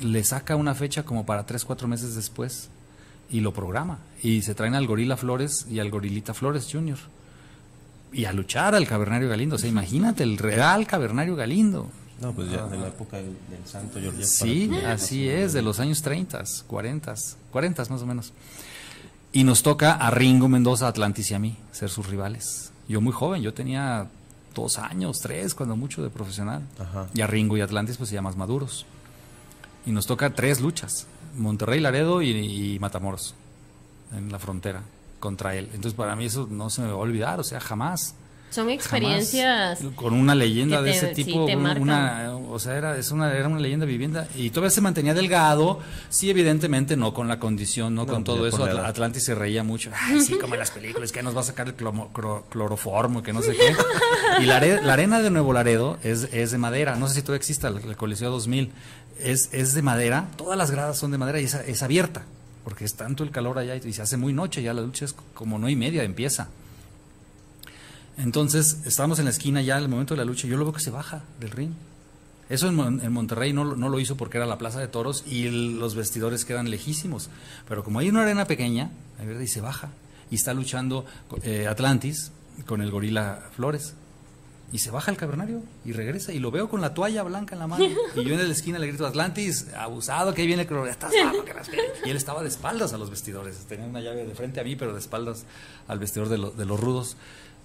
Le saca una fecha como para 3, 4 meses después y lo programa. Y se traen al Gorila Flores y al Gorilita Flores Jr. Y a luchar al Cavernario Galindo. O sea, imagínate, el real Cavernario Galindo. No, pues ya de la época del, del santo. Sí, para así es, de los años 30, 40, 40 más o menos. Y nos toca a Ringo Mendoza, Atlantis y a mí ser sus rivales. Yo muy joven, yo tenía dos años, tres, cuando mucho de profesional. Ajá. Y a Ringo y Atlantis pues ya más maduros. Y nos toca tres luchas, Monterrey, Laredo y, y Matamoros, en la frontera, contra él. Entonces para mí eso no se me va a olvidar, o sea, jamás. Son experiencias con una leyenda de ese tipo, una, o sea, era, es una, era una leyenda vivienda y todavía se mantenía delgado, sí, evidentemente no con la condición, no, No, con todo eso, Atl-. Atlantis se reía mucho, ay, sí, como en las películas, que nos va a sacar el clomo- cro- cloroformo, que no sé qué. Y la, are- la arena de Nuevo Laredo es, es de madera, no sé si todavía exista, el, el Coliseo 2000, es, es de madera, todas las gradas son de madera y es, es abierta, porque es tanto el calor allá y se hace muy noche, ya la lucha es como no y media, empieza. Entonces, estábamos en la esquina ya al momento de la lucha, y yo lo veo que se baja del ring. Eso en, Mon- en Monterrey no, lo- no lo hizo porque era la plaza de toros y los vestidores quedan lejísimos. Pero como hay una arena pequeña, y se baja. Y está luchando eh, Atlantis con el gorila Flores. Y se baja el cavernario y regresa y lo veo con la toalla blanca en la mano. *laughs* Y yo en la esquina le grito, Atlantis, abusado, que ahí viene el que-". Y él estaba de espaldas a los vestidores. Tenía una llave de frente a mí, pero de espaldas al vestidor de, lo- de los rudos.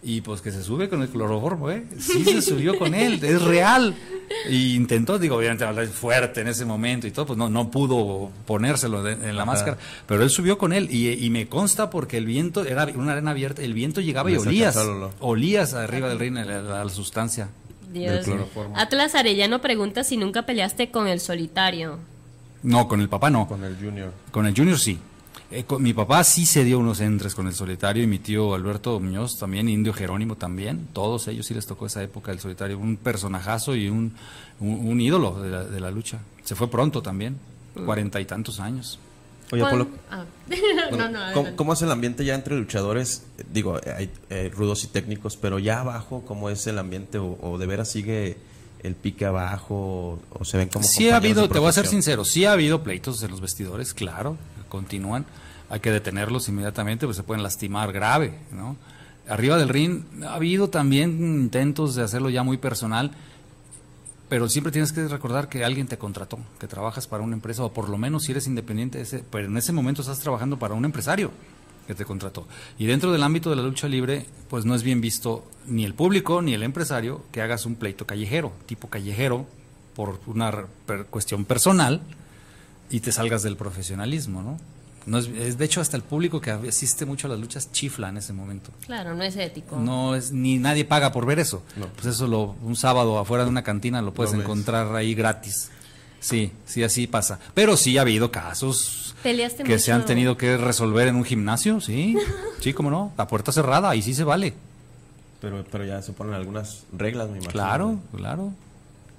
Y pues que se sube con el cloroformo, ¿eh? Sí se subió con él, es real. Y intentó, digo, obviamente hablar fuerte en ese momento y todo, pues no, no pudo ponérselo de- en la Ajá. máscara. Pero él subió con él y, y me consta porque el viento, era una arena abierta, el viento llegaba y olías. Olías arriba del ring la, la- la sustancia. Dios. del cloroformo. Atlas Arellano pregunta si nunca peleaste con el solitario. No, con el papá no. Con el Junior. Con el Junior sí. Eh, con- mi papá sí se dio unos entres con el solitario y mi tío Alberto Muñoz también, Indio Jerónimo también. Todos ellos sí les tocó esa época del solitario. Un personajazo y un, un, un ídolo de la, de la lucha. Se fue pronto también, cuarenta y tantos años. Oye, ¿Cuán- Apolo, Ah. *laughs* Bueno, no, no, ¿cómo, es el ambiente ya entre luchadores? Digo, hay eh, rudos y técnicos, pero ya abajo, ¿cómo es el ambiente? ¿O, o de veras sigue el pique abajo? ¿O se ven como Sí ha habido, te voy a ser sincero, sí ha habido pleitos en los vestidores, claro, continúan. Hay que detenerlos inmediatamente, pues se pueden lastimar grave, ¿no? Arriba del ring ha habido también intentos de hacerlo ya muy personal, pero siempre tienes que recordar que alguien te contrató, que trabajas para una empresa, o por lo menos si eres independiente, ese, pero en ese momento estás trabajando para un empresario que te contrató. Y dentro del ámbito de la lucha libre, pues no es bien visto ni el público ni el empresario que hagas un pleito callejero, tipo callejero, por una per- cuestión personal, y te salgas del profesionalismo, ¿no? No es, es- de hecho, hasta el público que asiste mucho a las luchas chifla en ese momento. Claro, no es ético. No es ni nadie paga por ver eso. No. Pues eso lo, un sábado afuera de una cantina lo puedes encontrar ahí gratis. Sí, sí, así pasa. Pero sí ha habido casos Peleaste que se han mucho. tenido que resolver en un gimnasio, sí, *laughs* sí, cómo no, la puerta cerrada, ahí sí se vale. Pero, pero ya se ponen algunas reglas, me imagino. Claro, claro.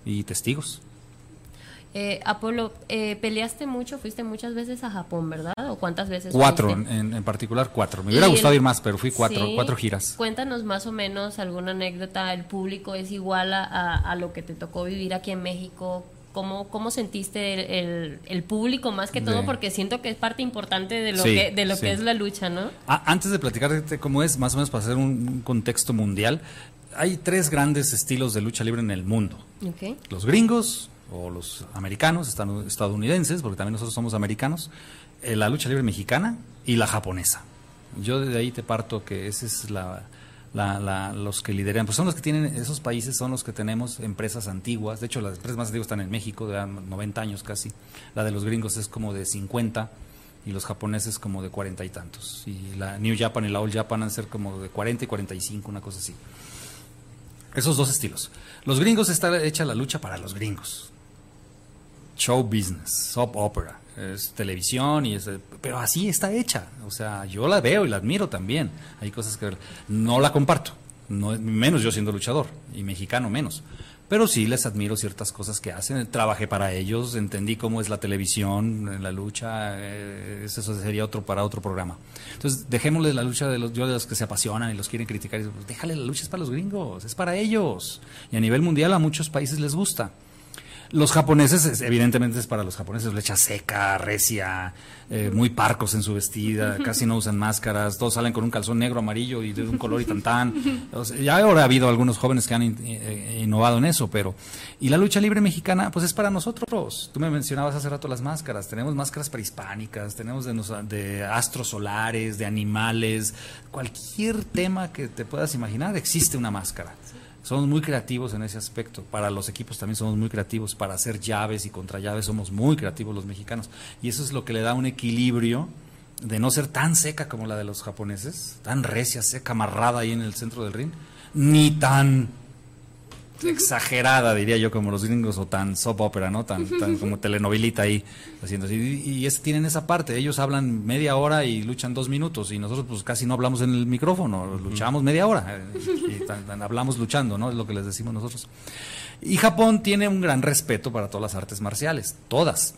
Y testigos. Eh, Apolo, eh, peleaste mucho, fuiste muchas veces a Japón, ¿verdad? ¿O cuántas veces Cuatro, en, en particular cuatro. Me hubiera Y gustado el- ir más, pero fui cuatro, Sí. cuatro giras. Cuéntanos más o menos alguna anécdota. ¿El público es igual a, a- a lo que te tocó vivir aquí en México? ¿Cómo, cómo sentiste el, el- el público más que todo? De- Porque siento que es parte importante de lo, Sí, que, de lo sí. que es la lucha, ¿no? Ah, antes de platicarte cómo es, más o menos para hacer un, un contexto mundial, hay tres grandes estilos de lucha libre en el mundo. Los gringos o los americanos, estadounidenses, porque también nosotros somos americanos, eh, la lucha libre mexicana y la japonesa. Yo de ahí te parto que esa es la, la- la- los que lideran, pues son los que tienen, esos países son los que tenemos empresas antiguas, de hecho las empresas más antiguas están en México, de 90 años casi, la de los gringos es como de 50 y los japoneses como de 40 y tantos, y la New Japan y la Old Japan han ser como de 40 y 45, una cosa así. Esos dos estilos. Los gringos está hecha la lucha para los gringos. Show business, soap opera, es televisión y es, pero así está hecha. O sea, yo la veo y la admiro también. Hay cosas que no la comparto, no menos yo siendo luchador y mexicano menos. Pero sí les admiro ciertas cosas que hacen. Trabajé para ellos, entendí cómo es la televisión, la lucha. eh, eso sería otro para otro programa. Entonces, dejémosle la lucha de los, yo de los que se apasionan y los quieren criticar. y pues, déjale la lucha, es para los gringos, es para ellos. Y a nivel mundial a muchos países les gusta. Los japoneses, es- evidentemente es para los japoneses, lecha seca, recia, eh, muy parcos en su vestida, casi no usan máscaras, todos salen con un calzón negro, amarillo y de un color y tan tan. O sea, ya ahora ha habido algunos jóvenes que han in- eh, innovado en eso, pero... Y la lucha libre mexicana, pues es para nosotros. Tú me mencionabas hace rato las máscaras, tenemos máscaras prehispánicas, tenemos de, nos- de astros solares, de animales, cualquier tema que te puedas imaginar, existe una máscara. Somos muy creativos en ese aspecto. Para los equipos también somos muy creativos. Para hacer llaves y contra llaves somos muy creativos los mexicanos. Y eso es lo que le da un equilibrio de no ser tan seca como la de los japoneses, tan recia, seca, amarrada ahí en el centro del ring. ni tan exagerada, diría yo, como los gringos, o tan soap opera, ¿no? Tan, tan como telenovelita ahí, haciendo así. Y, y tienen esa parte, ellos hablan media hora y luchan dos minutos, y nosotros pues casi no hablamos en el micrófono, luchamos media hora, y hablamos luchando, ¿no? Es lo que les decimos nosotros. Y Japón tiene un gran respeto para todas las artes marciales, todas,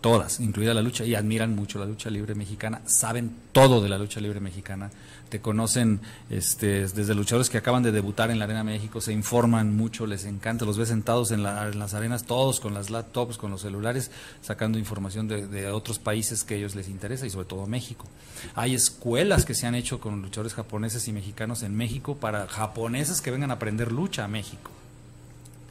todas, incluida la lucha, y admiran mucho la lucha libre mexicana, saben todo de la lucha libre mexicana, te conocen este, desde luchadores que acaban de debutar en la Arena México, se informan mucho, les encanta, los ves sentados en, las arenas todos con las laptops, con los celulares, sacando información de, de, otros países que a ellos les interesa y sobre todo México. Hay escuelas que se han hecho con luchadores japoneses y mexicanos en México para japoneses que vengan a aprender lucha a México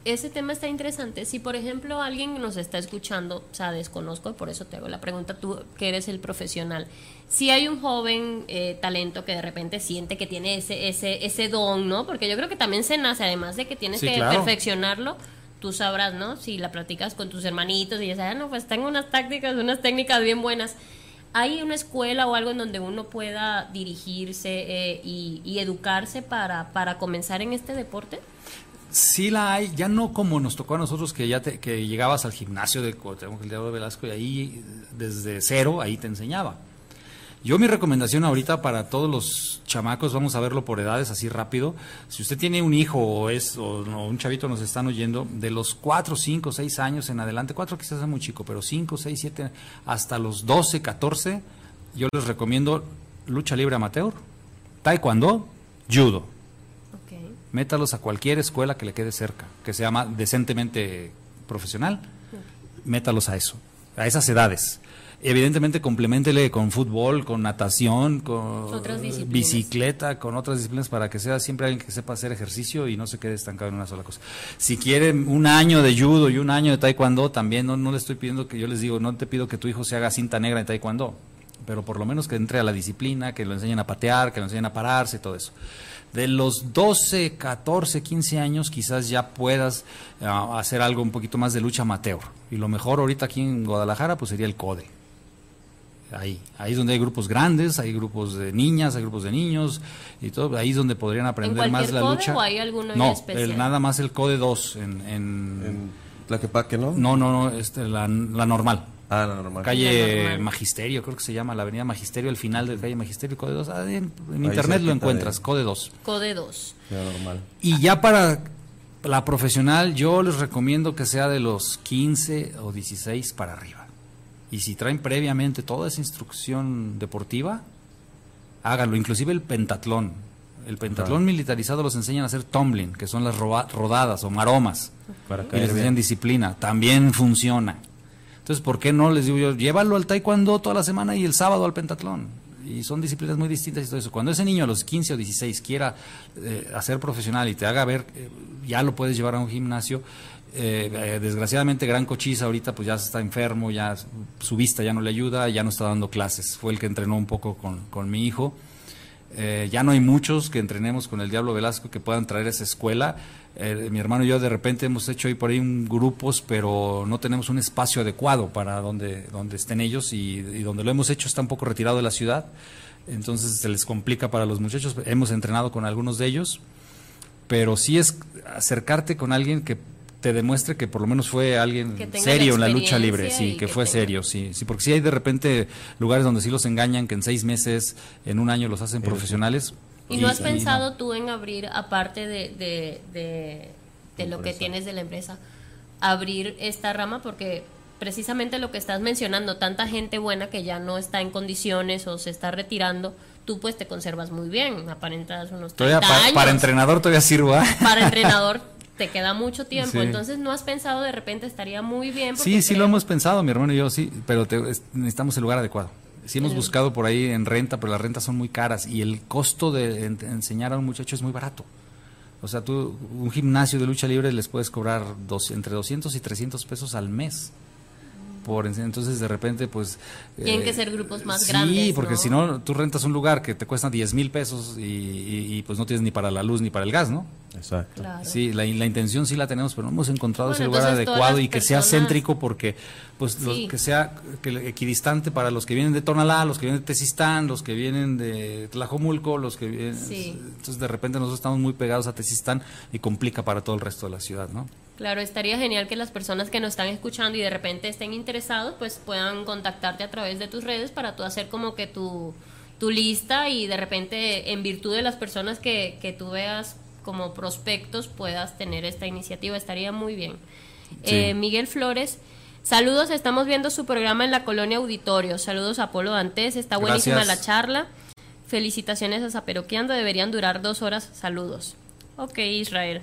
ese tema está interesante. Si, por ejemplo, alguien nos está escuchando, o sea, desconozco, por eso te hago la pregunta, tú que eres el profesional. Si hay un joven eh, talento que de repente siente que tiene ese, ese, ese don, ¿no? Porque yo creo que también se nace, además de que tienes que perfeccionarlo, tú sabrás, ¿no? Si la practicas con tus hermanitos y ya sabes, ah, no, pues tengo unas tácticas, unas técnicas bien buenas. ¿Hay una escuela o algo en donde uno pueda dirigirse eh, y, y educarse para, para comenzar en este deporte? Sí la hay, ya no como nos tocó a nosotros que ya te, que llegabas al gimnasio de el Diablo Velasco y ahí desde cero ahí te enseñaba. Yo mi recomendación ahorita para todos los chamacos, vamos a verlo por edades así rápido, si usted tiene un hijo o es o, un chavito nos están oyendo, de los 4, 5, 6 años en adelante, 4 quizás es muy chico, pero 5, 6, 7, hasta los 12, 14, yo les recomiendo lucha libre amateur, taekwondo, judo métalos a cualquier escuela que le quede cerca, que sea más decentemente profesional, métalos a eso, a esas edades. Evidentemente complementele con fútbol, con natación, con bicicleta, con otras disciplinas para que sea siempre alguien que sepa hacer ejercicio y no se quede estancado en una sola cosa. Si quieren un año de judo y un año de taekwondo, también no, no le estoy pidiendo que yo les digo, no te pido que tu hijo se haga cinta negra en taekwondo, pero por lo menos que entre a la disciplina, que lo enseñen a patear, que lo enseñen a pararse, todo eso de los 12, 14, 15 años quizás ya puedas ah, hacer algo un poquito más de lucha amateur. Y lo mejor ahorita aquí en Guadalajara pues sería el CODE. Ahí, ahí es donde hay grupos grandes, hay grupos de niñas, hay grupos de niños y todo, ahí es donde podrían aprender más la lucha. ¿O hay alguno no, especial? nada más el CODE 2 en, en, ¿En no? No, no, no, este, la, la normal. Ah, la normal. Calle Magisterio, creo que se llama, la avenida Magisterio, el final del calle Magisterio, Code 2. Ah, en, internet lo encuentras, Code 2. Code 2. normal. Y ya para la profesional, yo les recomiendo que sea de los 15 o 16 para arriba. Y si traen previamente toda esa instrucción deportiva, háganlo, inclusive el pentatlón. El pentatlón militarizado los enseñan a hacer tumbling, que son las rodadas o maromas. Para y les enseñan disciplina. También funciona. Entonces, ¿por qué no les digo yo, llévalo al taekwondo toda la semana y el sábado al pentatlón? Y son disciplinas muy distintas y todo eso. Cuando ese niño a los 15 o 16 quiera eh, hacer profesional y te haga ver, eh, ya lo puedes llevar a un gimnasio. Eh, desgraciadamente, Gran Cochise ahorita pues ya está enfermo, ya su vista ya no le ayuda, ya no está dando clases. Fue el que entrenó un poco con, con mi hijo. Ya no hay muchos que entrenemos con el Diablo Velasco que puedan traer esa escuela. Eh, mi hermano y yo de repente hemos hecho ahí por ahí grupos, pero no tenemos un espacio adecuado para donde, donde estén ellos y, donde lo hemos hecho está un poco retirado de la ciudad, entonces se les complica para los muchachos. Hemos entrenado con algunos de ellos, pero sí es acercarte con alguien que te demuestre que por lo menos fue alguien serio en la lucha libre, sí, que, fue serio, sí, sí, porque si hay de repente lugares donde sí los engañan, que en seis meses, en un año los hacen profesionales, ¿Y, no has pensado tú en abrir, aparte de, de, lo que tienes de la empresa, abrir esta rama? Porque precisamente lo que estás mencionando, tanta gente buena que ya no está en condiciones o se está retirando, tú pues te conservas muy bien, aparentas unos 30 para, Para entrenador todavía sirvo. ¿ah? Para entrenador *laughs* te queda mucho tiempo, entonces no has pensado de repente estaría muy bien. Sí, sí lo hemos pensado, mi hermano y yo, sí, pero necesitamos el lugar adecuado. Sí hemos buscado por ahí en renta, pero las rentas son muy caras y el costo de enseñar a un muchacho es muy barato. O sea, tú, un gimnasio de lucha libre les puedes cobrar dos, entre 200 y 300 pesos al mes. Por en- entonces de repente pues... Tienen eh, que ser grupos más sí, grandes, porque ¿no? si no, tú rentas un lugar que te cuesta 10 mil pesos y, y- y, pues no tienes ni para la luz ni para el gas, ¿no? Exacto. Claro. Sí, la, la intención sí la tenemos, pero no hemos encontrado Bueno, ese lugar adecuado y que sea céntrico porque, pues, lo- Sí. que sea que equidistante para los que vienen de Tonalá, los que vienen de Tezistán, los que vienen de Tlajomulco, los que vienen... Sí. Entonces, de repente nosotros estamos muy pegados a Tezistán y complica para todo el resto de la ciudad, ¿no? Claro, estaría genial que las personas que nos están escuchando y de repente estén interesados, pues puedan contactarte a través de tus redes para tú hacer como que tu, tu lista y de repente en virtud de las personas que, que tú veas como prospectos puedas tener esta iniciativa. Estaría muy bien. Sí. Eh, Miguel Flores. Saludos, estamos viendo su programa en la colonia Auditorio. Saludos a Polo Dantes, está buenísima Gracias. la charla. Felicitaciones a Zaperoqueando, deberían durar dos horas. Saludos. Ok, Israel.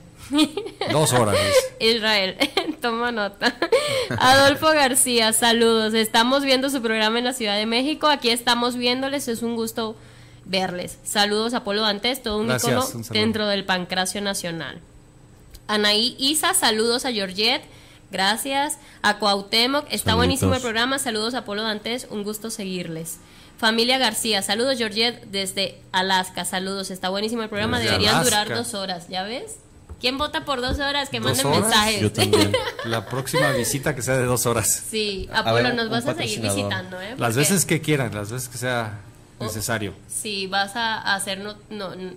Dos horas. *laughs* Israel, *laughs* toma nota. Adolfo García, saludos. Estamos viendo su programa en la Ciudad de México. Aquí estamos viéndoles. Es un gusto verles. Saludos a Polo Dantes, todo un Gracias, icono un dentro del Pancracio Nacional. Anaí Isa, saludos a Georgette. Gracias. A Cuauhtémoc, está Saluditos. buenísimo el programa. Saludos a Polo Dantes, un gusto seguirles. Familia García, saludos Georgette desde Alaska, saludos, está buenísimo el programa, Desde deberían Alaska. durar dos horas, ¿ya ves? ¿Quién vota por dos horas? Que ¿Dos manden horas? mensajes. Yo también. *laughs* La próxima visita que sea de dos horas. Sí, A Apolo, ver, nos vas a seguir visitando, ¿eh? Las veces que quieran, las veces que sea necesario. Si vas a hacer, no, no, n-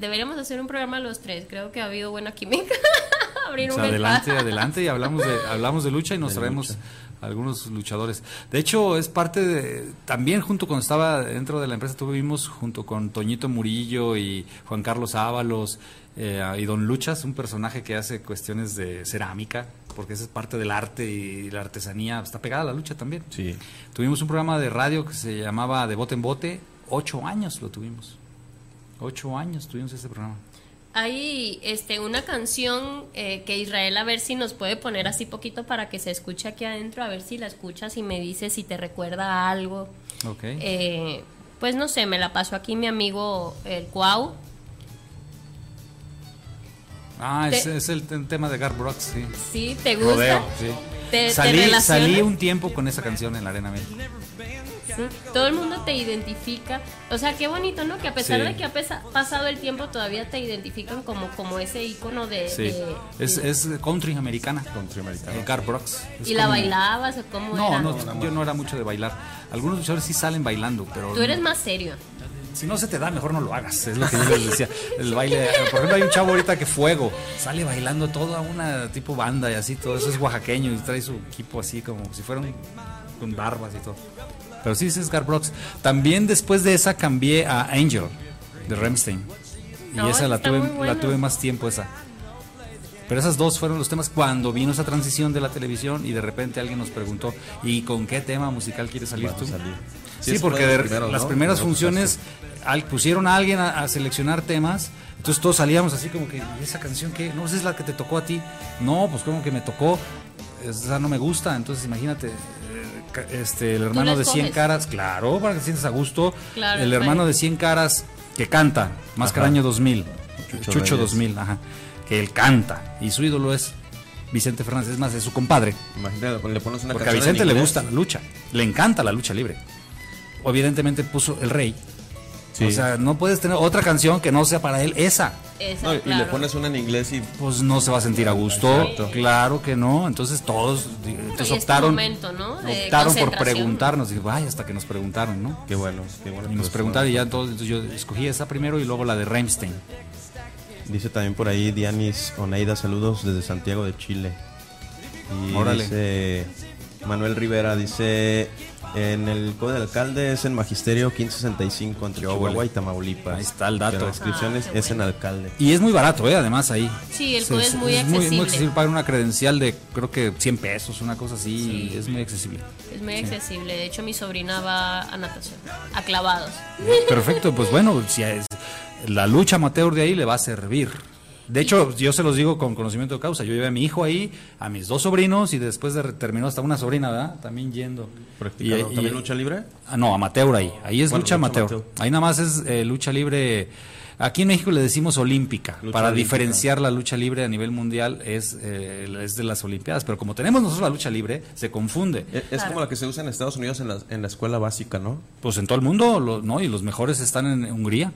deberíamos hacer un programa los tres, creo que ha habido buena química. *laughs* Abrir O un adelante, espacio. adelante y hablamos de, hablamos de lucha y nos De traemos lucha. Algunos luchadores. De hecho, es parte de, también junto cuando estaba dentro de la empresa, tuvimos junto con Toñito Murillo y Juan Carlos Ábalos eh, y Don Luchas, un personaje que hace cuestiones de cerámica, porque esa es parte del arte y la artesanía, está pegada a la lucha también. Sí. Tuvimos un programa de radio que se llamaba De Bote en Bote, ocho años lo tuvimos. Ocho años tuvimos ese programa. Hay este, una canción eh, que Israel, a ver si nos puede poner así poquito para que se escuche aquí adentro, a ver si la escuchas y me dices si te recuerda a algo. Ok. Eh, pues no sé, me la pasó aquí mi amigo el Cuau. ah, es, te- es el te- tema de Gar Brooks, sí. ¿Sí? ¿Te gusta? Rodeo, sí. Salí un tiempo con esa canción en la Arena México. Sí, Todo el mundo te identifica. O sea, qué bonito, ¿no? Que a pesar Sí. de que ha pesa- pasado el tiempo, todavía te identifican como, como ese icono de... Sí. de- Es, es country americana. Country americano. Eh, Gar Brooks. ¿Y la como- bailabas o cómo No, era? no, yo no era mucho de bailar. Algunos luchadores sí salen bailando, pero Tú eres más serio. si no se te da, mejor no lo hagas. Es lo que yo les decía. El baile, por ejemplo, hay un chavo ahorita que Fuego sale bailando toda una tipo banda y así, todo eso es oaxaqueño y trae su equipo así como si fueran con barbas y todo. Pero sí, es Gar Brooks. También después de esa cambié a Angel de Remstein. Y No, esa la tuve, bueno. la tuve más tiempo esa. Pero esas dos fueron los temas cuando vino esa transición de la televisión y de repente alguien nos preguntó, ¿y con qué tema musical quieres salir tú? salir. Sí, Sí, porque de las ¿no? primeras funciones al- pusieron a alguien a, a seleccionar temas, entonces todos salíamos así como que, ¿y esa canción qué? No, esa es la que te tocó a ti. No, pues como que me tocó, esa no me gusta, entonces imagínate, este, el hermano de 100 escoges. caras, claro, para que te sientas a gusto, Claro, el hermano bueno. de 100 caras que canta, Máscara Ajá. Año 2000, Chucho Chucho, Reyes. 2000, ajá, que él canta, y su ídolo es Vicente Fernández, es más, es su compadre. Imagínate, le pones una Porque a Vicente le gusta la lucha, le encanta la lucha libre. Evidentemente puso El Rey. Sí. O sea, no puedes tener otra canción que no sea para él esa. Esa, No, y claro. le pones una en inglés y Pues no se va a sentir a gusto. Exacto. Claro que no. Entonces todos entonces optaron, momento, ¿no? Optaron por preguntarnos. Y vaya, hasta que nos preguntaron, ¿no? qué bueno, qué bueno. Y nos preguntaron y ya entonces, entonces yo escogí esa primero y luego la de Rammstein. Dice también por ahí Dianis Oneida, saludos desde Santiago de Chile. Y Órale. dice Manuel Rivera, dice en el Código del Alcalde es en Magisterio 1565 entre Chihuahua y Tamaulipas. Ahí está el dato. Pero la inscripción Ah, es, qué es en Alcalde. Y es muy barato, ¿eh? Además ahí. Sí, el COE es muy muy, accesible. muy accesible. Pagar una credencial de creo que 100 pesos, una cosa así. Es muy accesible. Es muy accesible. De hecho, mi sobrina va a natación, a clavados. Perfecto, pues bueno, si es, la lucha amateur de ahí le va a servir. De hecho, yo se los digo con conocimiento de causa. Yo llevé a mi hijo ahí, a mis dos sobrinos y después de, terminó hasta una sobrina, ¿verdad? También yendo. Practicando. ¿También lucha libre? Ah, no, amateur ahí. Ahí es Bueno, lucha lucha amateur. amateur. Ahí nada más es eh, lucha libre Aquí en México le decimos olímpica, Lucha para olímpica. diferenciar la lucha libre a nivel mundial es, eh, es de las Olimpiadas, pero como tenemos nosotros la lucha libre, se confunde. E- Es como la que se usa en Estados Unidos en la, en la escuela básica, ¿no? Pues en todo el mundo, lo- ¿no? Y los mejores están en Hungría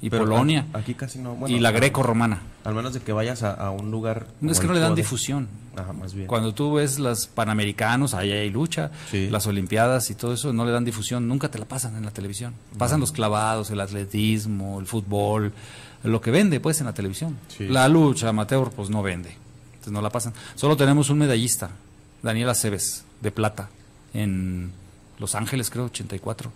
y Pero Polonia Aquí casi no. Bueno, y la greco-romana. Al menos de que vayas a, a un lugar. No, es que no le dan difusión. Ajá, más bien. Cuando tú ves las Panamericanos, ahí hay lucha, Sí. las Olimpiadas y todo eso, no le dan difusión, nunca te la pasan en la televisión. Pasan los clavados, el atletismo, el fútbol, lo que vende pues en la televisión. Sí. La lucha amateur pues no vende, entonces no la pasan. Solo tenemos un medallista, Daniela Cebes, de plata, en Los Ángeles creo, 84.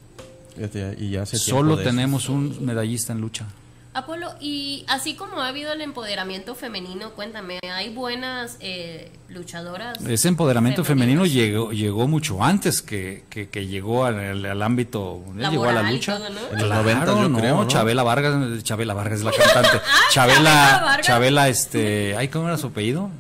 Fíjate, Y ya hace tiempo Solo de eso. tenemos un medallista en lucha. Apolo, y así como ha habido el empoderamiento femenino, cuéntame, ¿hay buenas eh, luchadoras? Ese empoderamiento femenino llegó, llegó mucho antes que, que, que llegó al, al ámbito, llegó a la Laboral lucha. todo, ¿no? En los 90 yo no, creo, ¿no? Chabela Vargas, Chabela Vargas es la cantante. *laughs* Chabela Chabela. Chabela, este, ay, ¿cómo era su apellido?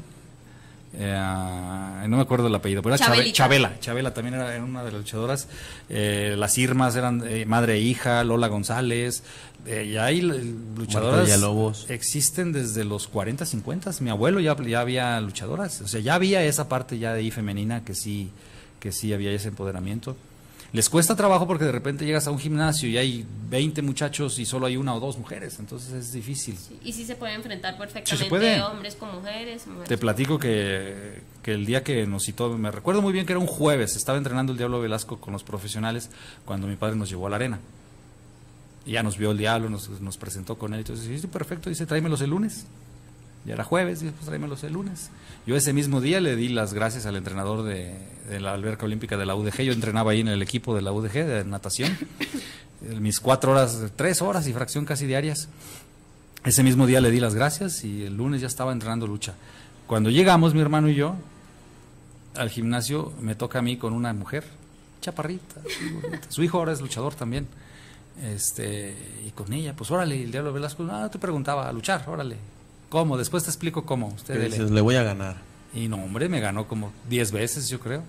Eh, no me acuerdo el apellido, pero era. Chabela. Chabela también era, era una de las luchadoras. Eh, las Irmas eran eh, madre e hija, Lola González. Eh, y hay l- luchadoras. Villalobos. Existen desde los 40, 50. Mi abuelo ya, ya había luchadoras. O sea, ya había esa parte ya de ahí femenina que sí, que sí había ese empoderamiento. Les cuesta trabajo porque de repente llegas a un gimnasio y hay 20 muchachos y solo hay una o dos mujeres. Entonces es difícil. Sí, Y sí se puede enfrentar perfectamente puede. hombres con mujeres. mujeres Te platico que, que el día que nos citó, me recuerdo muy bien que era un jueves, estaba entrenando el Diablo Velasco con los profesionales cuando mi padre nos llevó a la arena. Y ya nos vio el Diablo, nos, nos presentó con él. Entonces, sí, sí, perfecto, dice, tráemelos el lunes. Ya era jueves, dice, pues tráemelos el lunes. Yo ese mismo día le di las gracias al entrenador de, la alberca olímpica de la UDG. Yo entrenaba ahí en el equipo de la UDG de natación. Mis cuatro horas, tres horas y fracción casi diarias. Ese mismo día le di las gracias y el lunes ya estaba entrenando lucha. Cuando llegamos, mi hermano y yo, al gimnasio, me toca a mí con una mujer, chaparrita, su hijo ahora es luchador también. Este, y con ella, pues órale, el Diablo Velasco, ah, te preguntaba, a luchar, órale. ¿Cómo? Después te explico cómo. Usted dele. dices, le voy a ganar. Y no, hombre, me ganó como 10 veces, yo creo.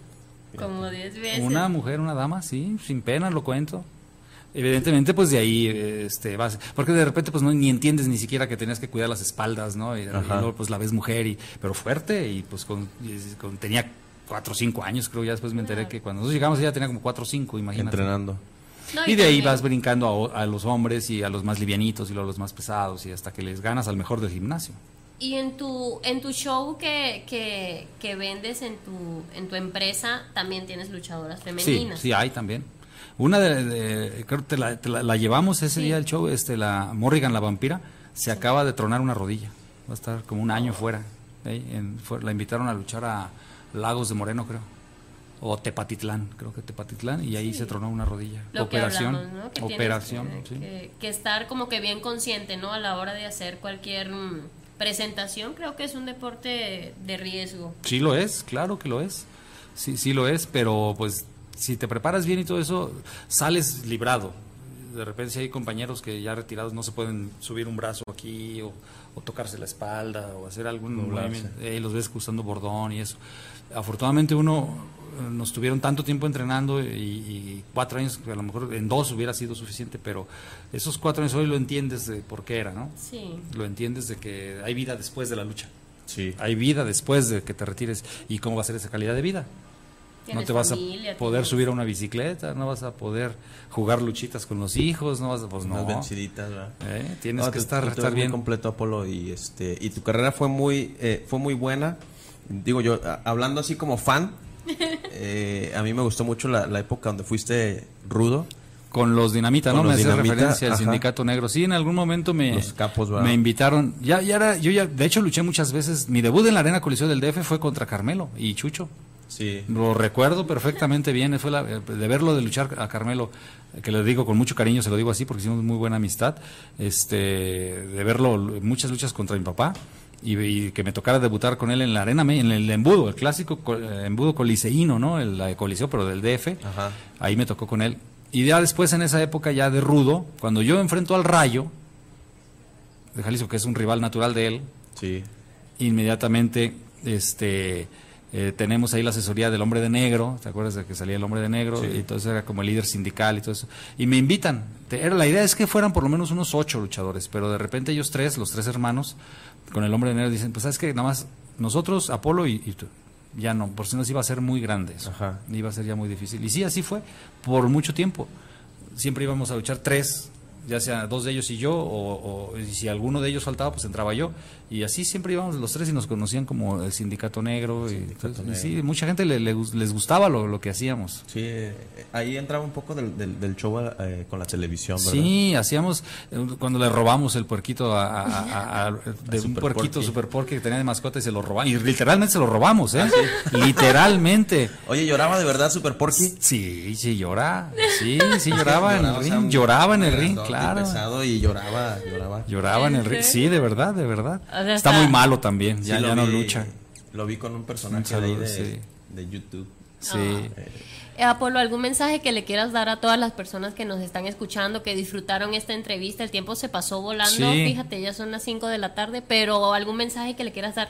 Como 10 veces. Una mujer, una dama, sí, sin pena lo cuento. Evidentemente, pues de ahí, este, vas, porque de repente, pues no, ni entiendes ni siquiera que tenías que cuidar las espaldas, ¿no? Y, y luego, pues la ves mujer, y, pero fuerte, y pues con, y con- tenía cuatro o cinco años, creo, ya después me enteré que cuando nosotros llegamos ella tenía como cuatro o cinco, imagínate. Entrenando. No, Y de ahí vas brincando a, a los hombres y a los más livianitos y a los más pesados y hasta que les ganas al mejor del gimnasio. Y en tu, en tu show que, que, que vendes en tu, en tu empresa, también tienes luchadoras Sí, femeninas. sí hay también. Una de, de- creo que te la, te la- la llevamos ese Sí. día del show, este, la Morrigan la vampira, se acaba de tronar una rodilla, va a estar como un año fuera. ¿eh? En- fue- la invitaron a luchar a Lagos de Moreno, creo, o Tepatitlán, creo que Tepatitlán, y ahí se tronó una rodilla. Lo que operación, hablamos, ¿no? Que operación, que, sí. que- que estar como que bien consciente, ¿no? A la hora de hacer cualquier mm, presentación, creo que es un deporte de riesgo. Sí lo es, claro que lo es. Sí, sí lo es, pero pues si te preparas bien y todo eso, sales librado. De repente si hay compañeros que ya retirados no se pueden subir un brazo aquí o, o tocarse la espalda o hacer algún Doblarse. movimiento. Eh, los ves usando bordón y eso. Afortunadamente uno nos tuvieron tanto tiempo entrenando y, y cuatro años, que a lo mejor en dos hubiera sido suficiente, pero esos cuatro años hoy lo entiendes de por qué era, ¿no? Sí. Lo entiendes de que hay vida después de la lucha. Sí. Hay vida después de que te retires. ¿Y cómo va a ser esa calidad de vida? No Tienes te vas familia, a poder tienes- subir a una bicicleta, no vas a poder jugar luchitas con los hijos, no vas a, pues no. Unas venciditas, ¿verdad? Eh, Tienes No, que tú- estar, te estar bien. completo Apolo y este y tu carrera fue muy eh, fue muy buena digo yo a- hablando así como fan eh, a mí me gustó mucho la, la época donde fuiste rudo Con los Dinamita, Con ¿no? los Me hace Dinamita, referencia al. Sindicato Negro. Sí, en algún momento me, Los capos, ¿verdad? me invitaron. Ya, ya era, yo ya, de hecho luché muchas veces. Mi debut en la Arena Coliseo del DF fue contra Carmelo y Chucho. sí Lo recuerdo perfectamente bien, fue la- de verlo, de luchar a Carmelo, que le digo con mucho cariño, se lo digo así porque hicimos muy buena amistad, este, de verlo muchas luchas contra mi papá y, y que me tocara debutar con él en la arena, en el embudo, el clásico co- eh, embudo coliseíno, ¿no? El coliseo, pero del DF, Ajá. ahí me tocó con él. Y ya después en esa época ya de rudo, cuando yo enfrento al Rayo, de Jalisco, que es un rival natural de él, sí inmediatamente este Eh, tenemos ahí la asesoría del hombre de negro, ¿te acuerdas de que salía el hombre de negro? Y entonces era como el líder sindical y todo eso. Y me invitan. era, la idea es que fueran por lo menos unos ocho luchadores, pero de repente ellos tres, los tres hermanos, con el hombre de negro, dicen, pues sabes que nada más nosotros, Apolo y, tú, ya no, por si nos iba a ser muy grande eso. Iba a ser ya muy difícil. Y sí, así fue, por mucho tiempo. Siempre íbamos a luchar tres, ya sea dos de ellos y yo, o, si alguno de ellos faltaba, pues entraba yo. Y así siempre íbamos los tres y nos conocían como el Sindicato Negro. y, sí, mucha gente le, les gustaba lo, lo, que hacíamos. Sí, ahí entraba un poco del, del, show eh, con la televisión, ¿verdad? Sí, hacíamos, eh, cuando le robamos el puerquito a, *laughs* de un puerquito super porky que tenía de mascota y se lo robamos. Y literalmente se lo robamos, ¿eh? Ah, *laughs* literalmente. Oye, ¿lloraba de verdad super porky? Sí, sí, llora. Sí, sí, *laughs* lloraba, en el ring. lloraba en el ring, claro. pesado y lloraba, lloraba. Lloraba en el ring. Sí, de verdad, de verdad está, muy malo también, ya, no lucha. Lo vi con un personaje de, YouTube. Sí. Eh, Apolo, ¿algún mensaje que le quieras dar a todas las personas que nos están escuchando, que disfrutaron esta entrevista? El tiempo se pasó volando, fíjate, ya son las 5 de la tarde, pero algún mensaje que le quieras dar.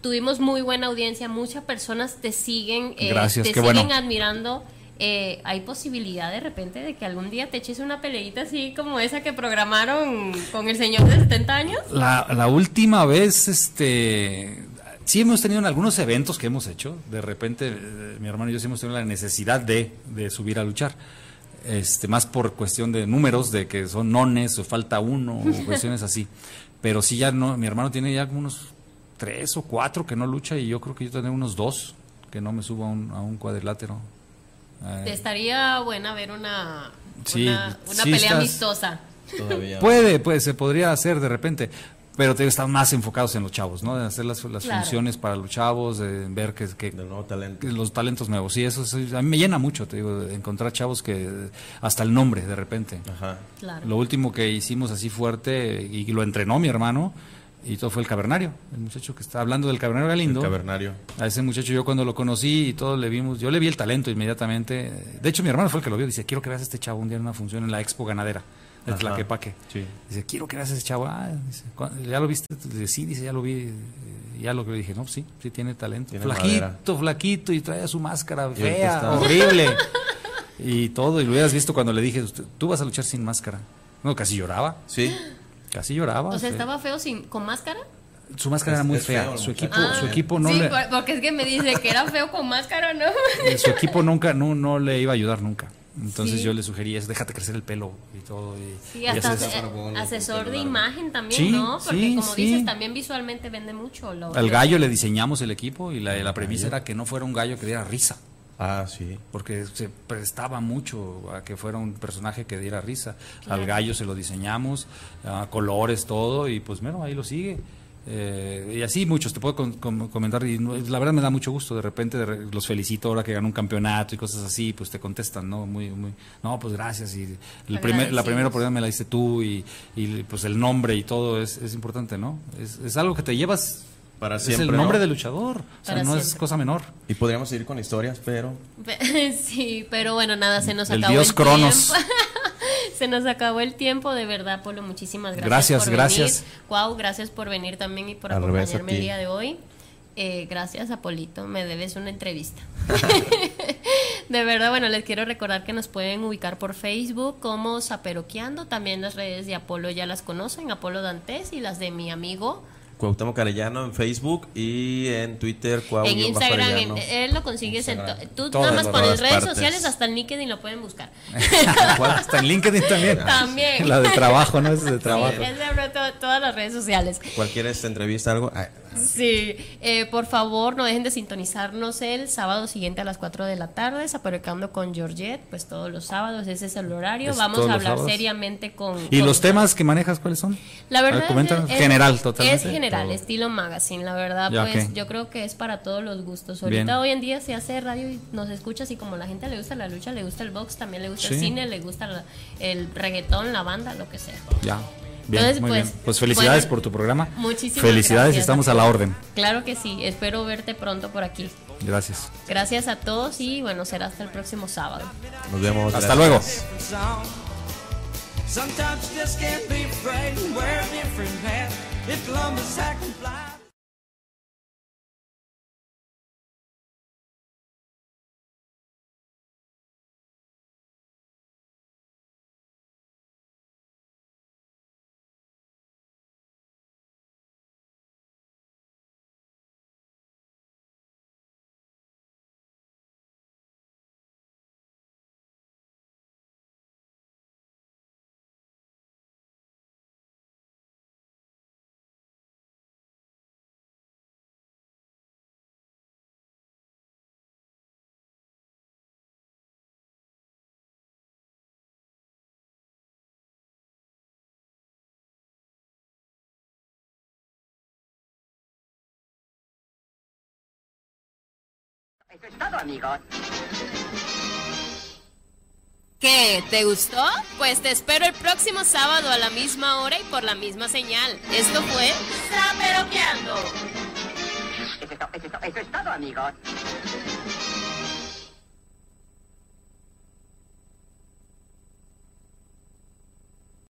Tuvimos muy buena audiencia, muchas personas te siguen, eh, te siguen admirando. Eh, hay posibilidad de repente de que algún día te eches una peleita así como esa que programaron con el señor de 70 años? La, última vez, este, sí hemos tenido en algunos eventos que hemos hecho, de repente eh, mi hermano y yo sí hemos tenido la necesidad de, subir a luchar. Este, más por cuestión de números, de que son nones o falta uno, o *laughs* cuestiones así. Pero sí ya no, mi hermano tiene ya unos tres o cuatro que no lucha y yo creo que yo tengo unos dos que no me subo a un, a un cuadrilátero. Te estaría buena ver una, una, pelea amistosa. Puede, pues se podría hacer de repente, pero te están más enfocados en los chavos, ¿no? De hacer las, funciones para los chavos, de ver que, que, los talentos nuevos. Y eso, a mí me llena mucho, te digo, de encontrar chavos que hasta el nombre de repente. Ajá. Lo último que hicimos así fuerte y lo entrenó mi hermano y todo fue el cavernario, el muchacho que está hablando del cavernario Galindo. El cavernario. A ese muchacho yo cuando lo conocí y todos le vimos, yo le vi el talento inmediatamente. De hecho, mi hermano fue el que lo vio. Dice, quiero que veas a este chavo un día en una función en la Expo Ganadera de Tlaquepaque. Sí. Dice, quiero que veas a ese chavo. Ah, ¿ya lo viste? Dice, sí, dice, ya lo vi. Ya lo que dije, no, sí, sí tiene talento. flaquito, flaquito y trae su máscara fea, horrible. *laughs* y todo, y lo hubieras visto cuando le dije, tú vas a luchar sin máscara. No, casi lloraba. Sí. Casi lloraba. O sea, ¿estaba feo sin, con máscara? Su máscara era muy fea. su equipo, su equipo no sí, porque es que me dice que era feo con máscara, ¿no? *laughs* Eh, su equipo nunca, no, no le iba a ayudar nunca. Entonces yo le sugerí eso, déjate crecer el pelo y todo. Y, sí, hasta asesor de imagen también, ¿no? Porque como dices, también visualmente vende mucho. Al gallo le diseñamos el equipo y la, la premisa era que no fuera un gallo que diera risa. Ah, sí. Porque se prestaba mucho a que fuera un personaje que diera risa. Al gallo se lo diseñamos, a colores, todo, y pues bueno, ahí lo sigue. Eh, y así muchos, te puedo comentar, y la verdad me da mucho gusto, de repente los felicito ahora que ganó un campeonato y cosas así, pues te contestan, ¿no? Muy, muy, no, pues gracias, y el primer, la primera oportunidad me la diste tú, y, y, pues el nombre y todo es, es importante, ¿no? Es, es algo que te llevas para siempre. Es el nombre de luchador. O sea, no es cosa menor. Y podríamos seguir con historias, pero. *laughs* sí, pero bueno, nada, se nos el acabó Dios Cronos. *laughs* se nos acabó el tiempo, de verdad, Polo. Muchísimas gracias. Gracias, por gracias. Venir. Wow, gracias por venir también y por acompañarme el día de hoy. Eh, gracias, Apolito. Me debes una entrevista. *laughs* de verdad, bueno, les quiero recordar que nos pueden ubicar por Facebook como Zaperoqueando. También las redes de Apolo ya las conocen, Apolo Dantes y las de mi amigo Cuauhtémoc Arellano en Facebook y en Twitter En Instagram, él lo consigues en tú nada más pones redes sociales hasta en LinkedIn lo pueden buscar. *laughs* hasta en LinkedIn también. *laughs* También. La de trabajo, ¿no? Es de trabajo. es de todas las redes sociales. Cualquier esta entrevista, algo. Sí, eh, por favor no dejen de sintonizarnos el sábado siguiente a las 4 de la tarde, Zaporecando con Georgette, pues todos los sábados, ese es el horario, vamos a hablar seriamente con... ¿Y los temas que manejas cuáles son? La verdad es, general, totalmente. Es general, estilo magazine, la verdad, pues yo creo que es para todos los gustos. Ahorita hoy en día se hace radio y nos escuchas y como la gente le gusta la lucha, le gusta el box, también le gusta el cine, le gusta el reggaetón, la banda, lo que sea. Ya. Bien, muy pues, bien. Pues felicidades por tu programa. Muchísimas Felicidades, estamos a la orden. Claro que sí, espero verte pronto por aquí. Gracias. Gracias a todos y bueno, será hasta el próximo sábado. Nos vemos. Hasta luego. Eso es todo, amigos. ¿Qué? ¿Te gustó? Pues te espero el próximo sábado a la misma hora y por la misma señal. Esto fue Saperoqueando. Eso es, todo, eso es todo, amigos.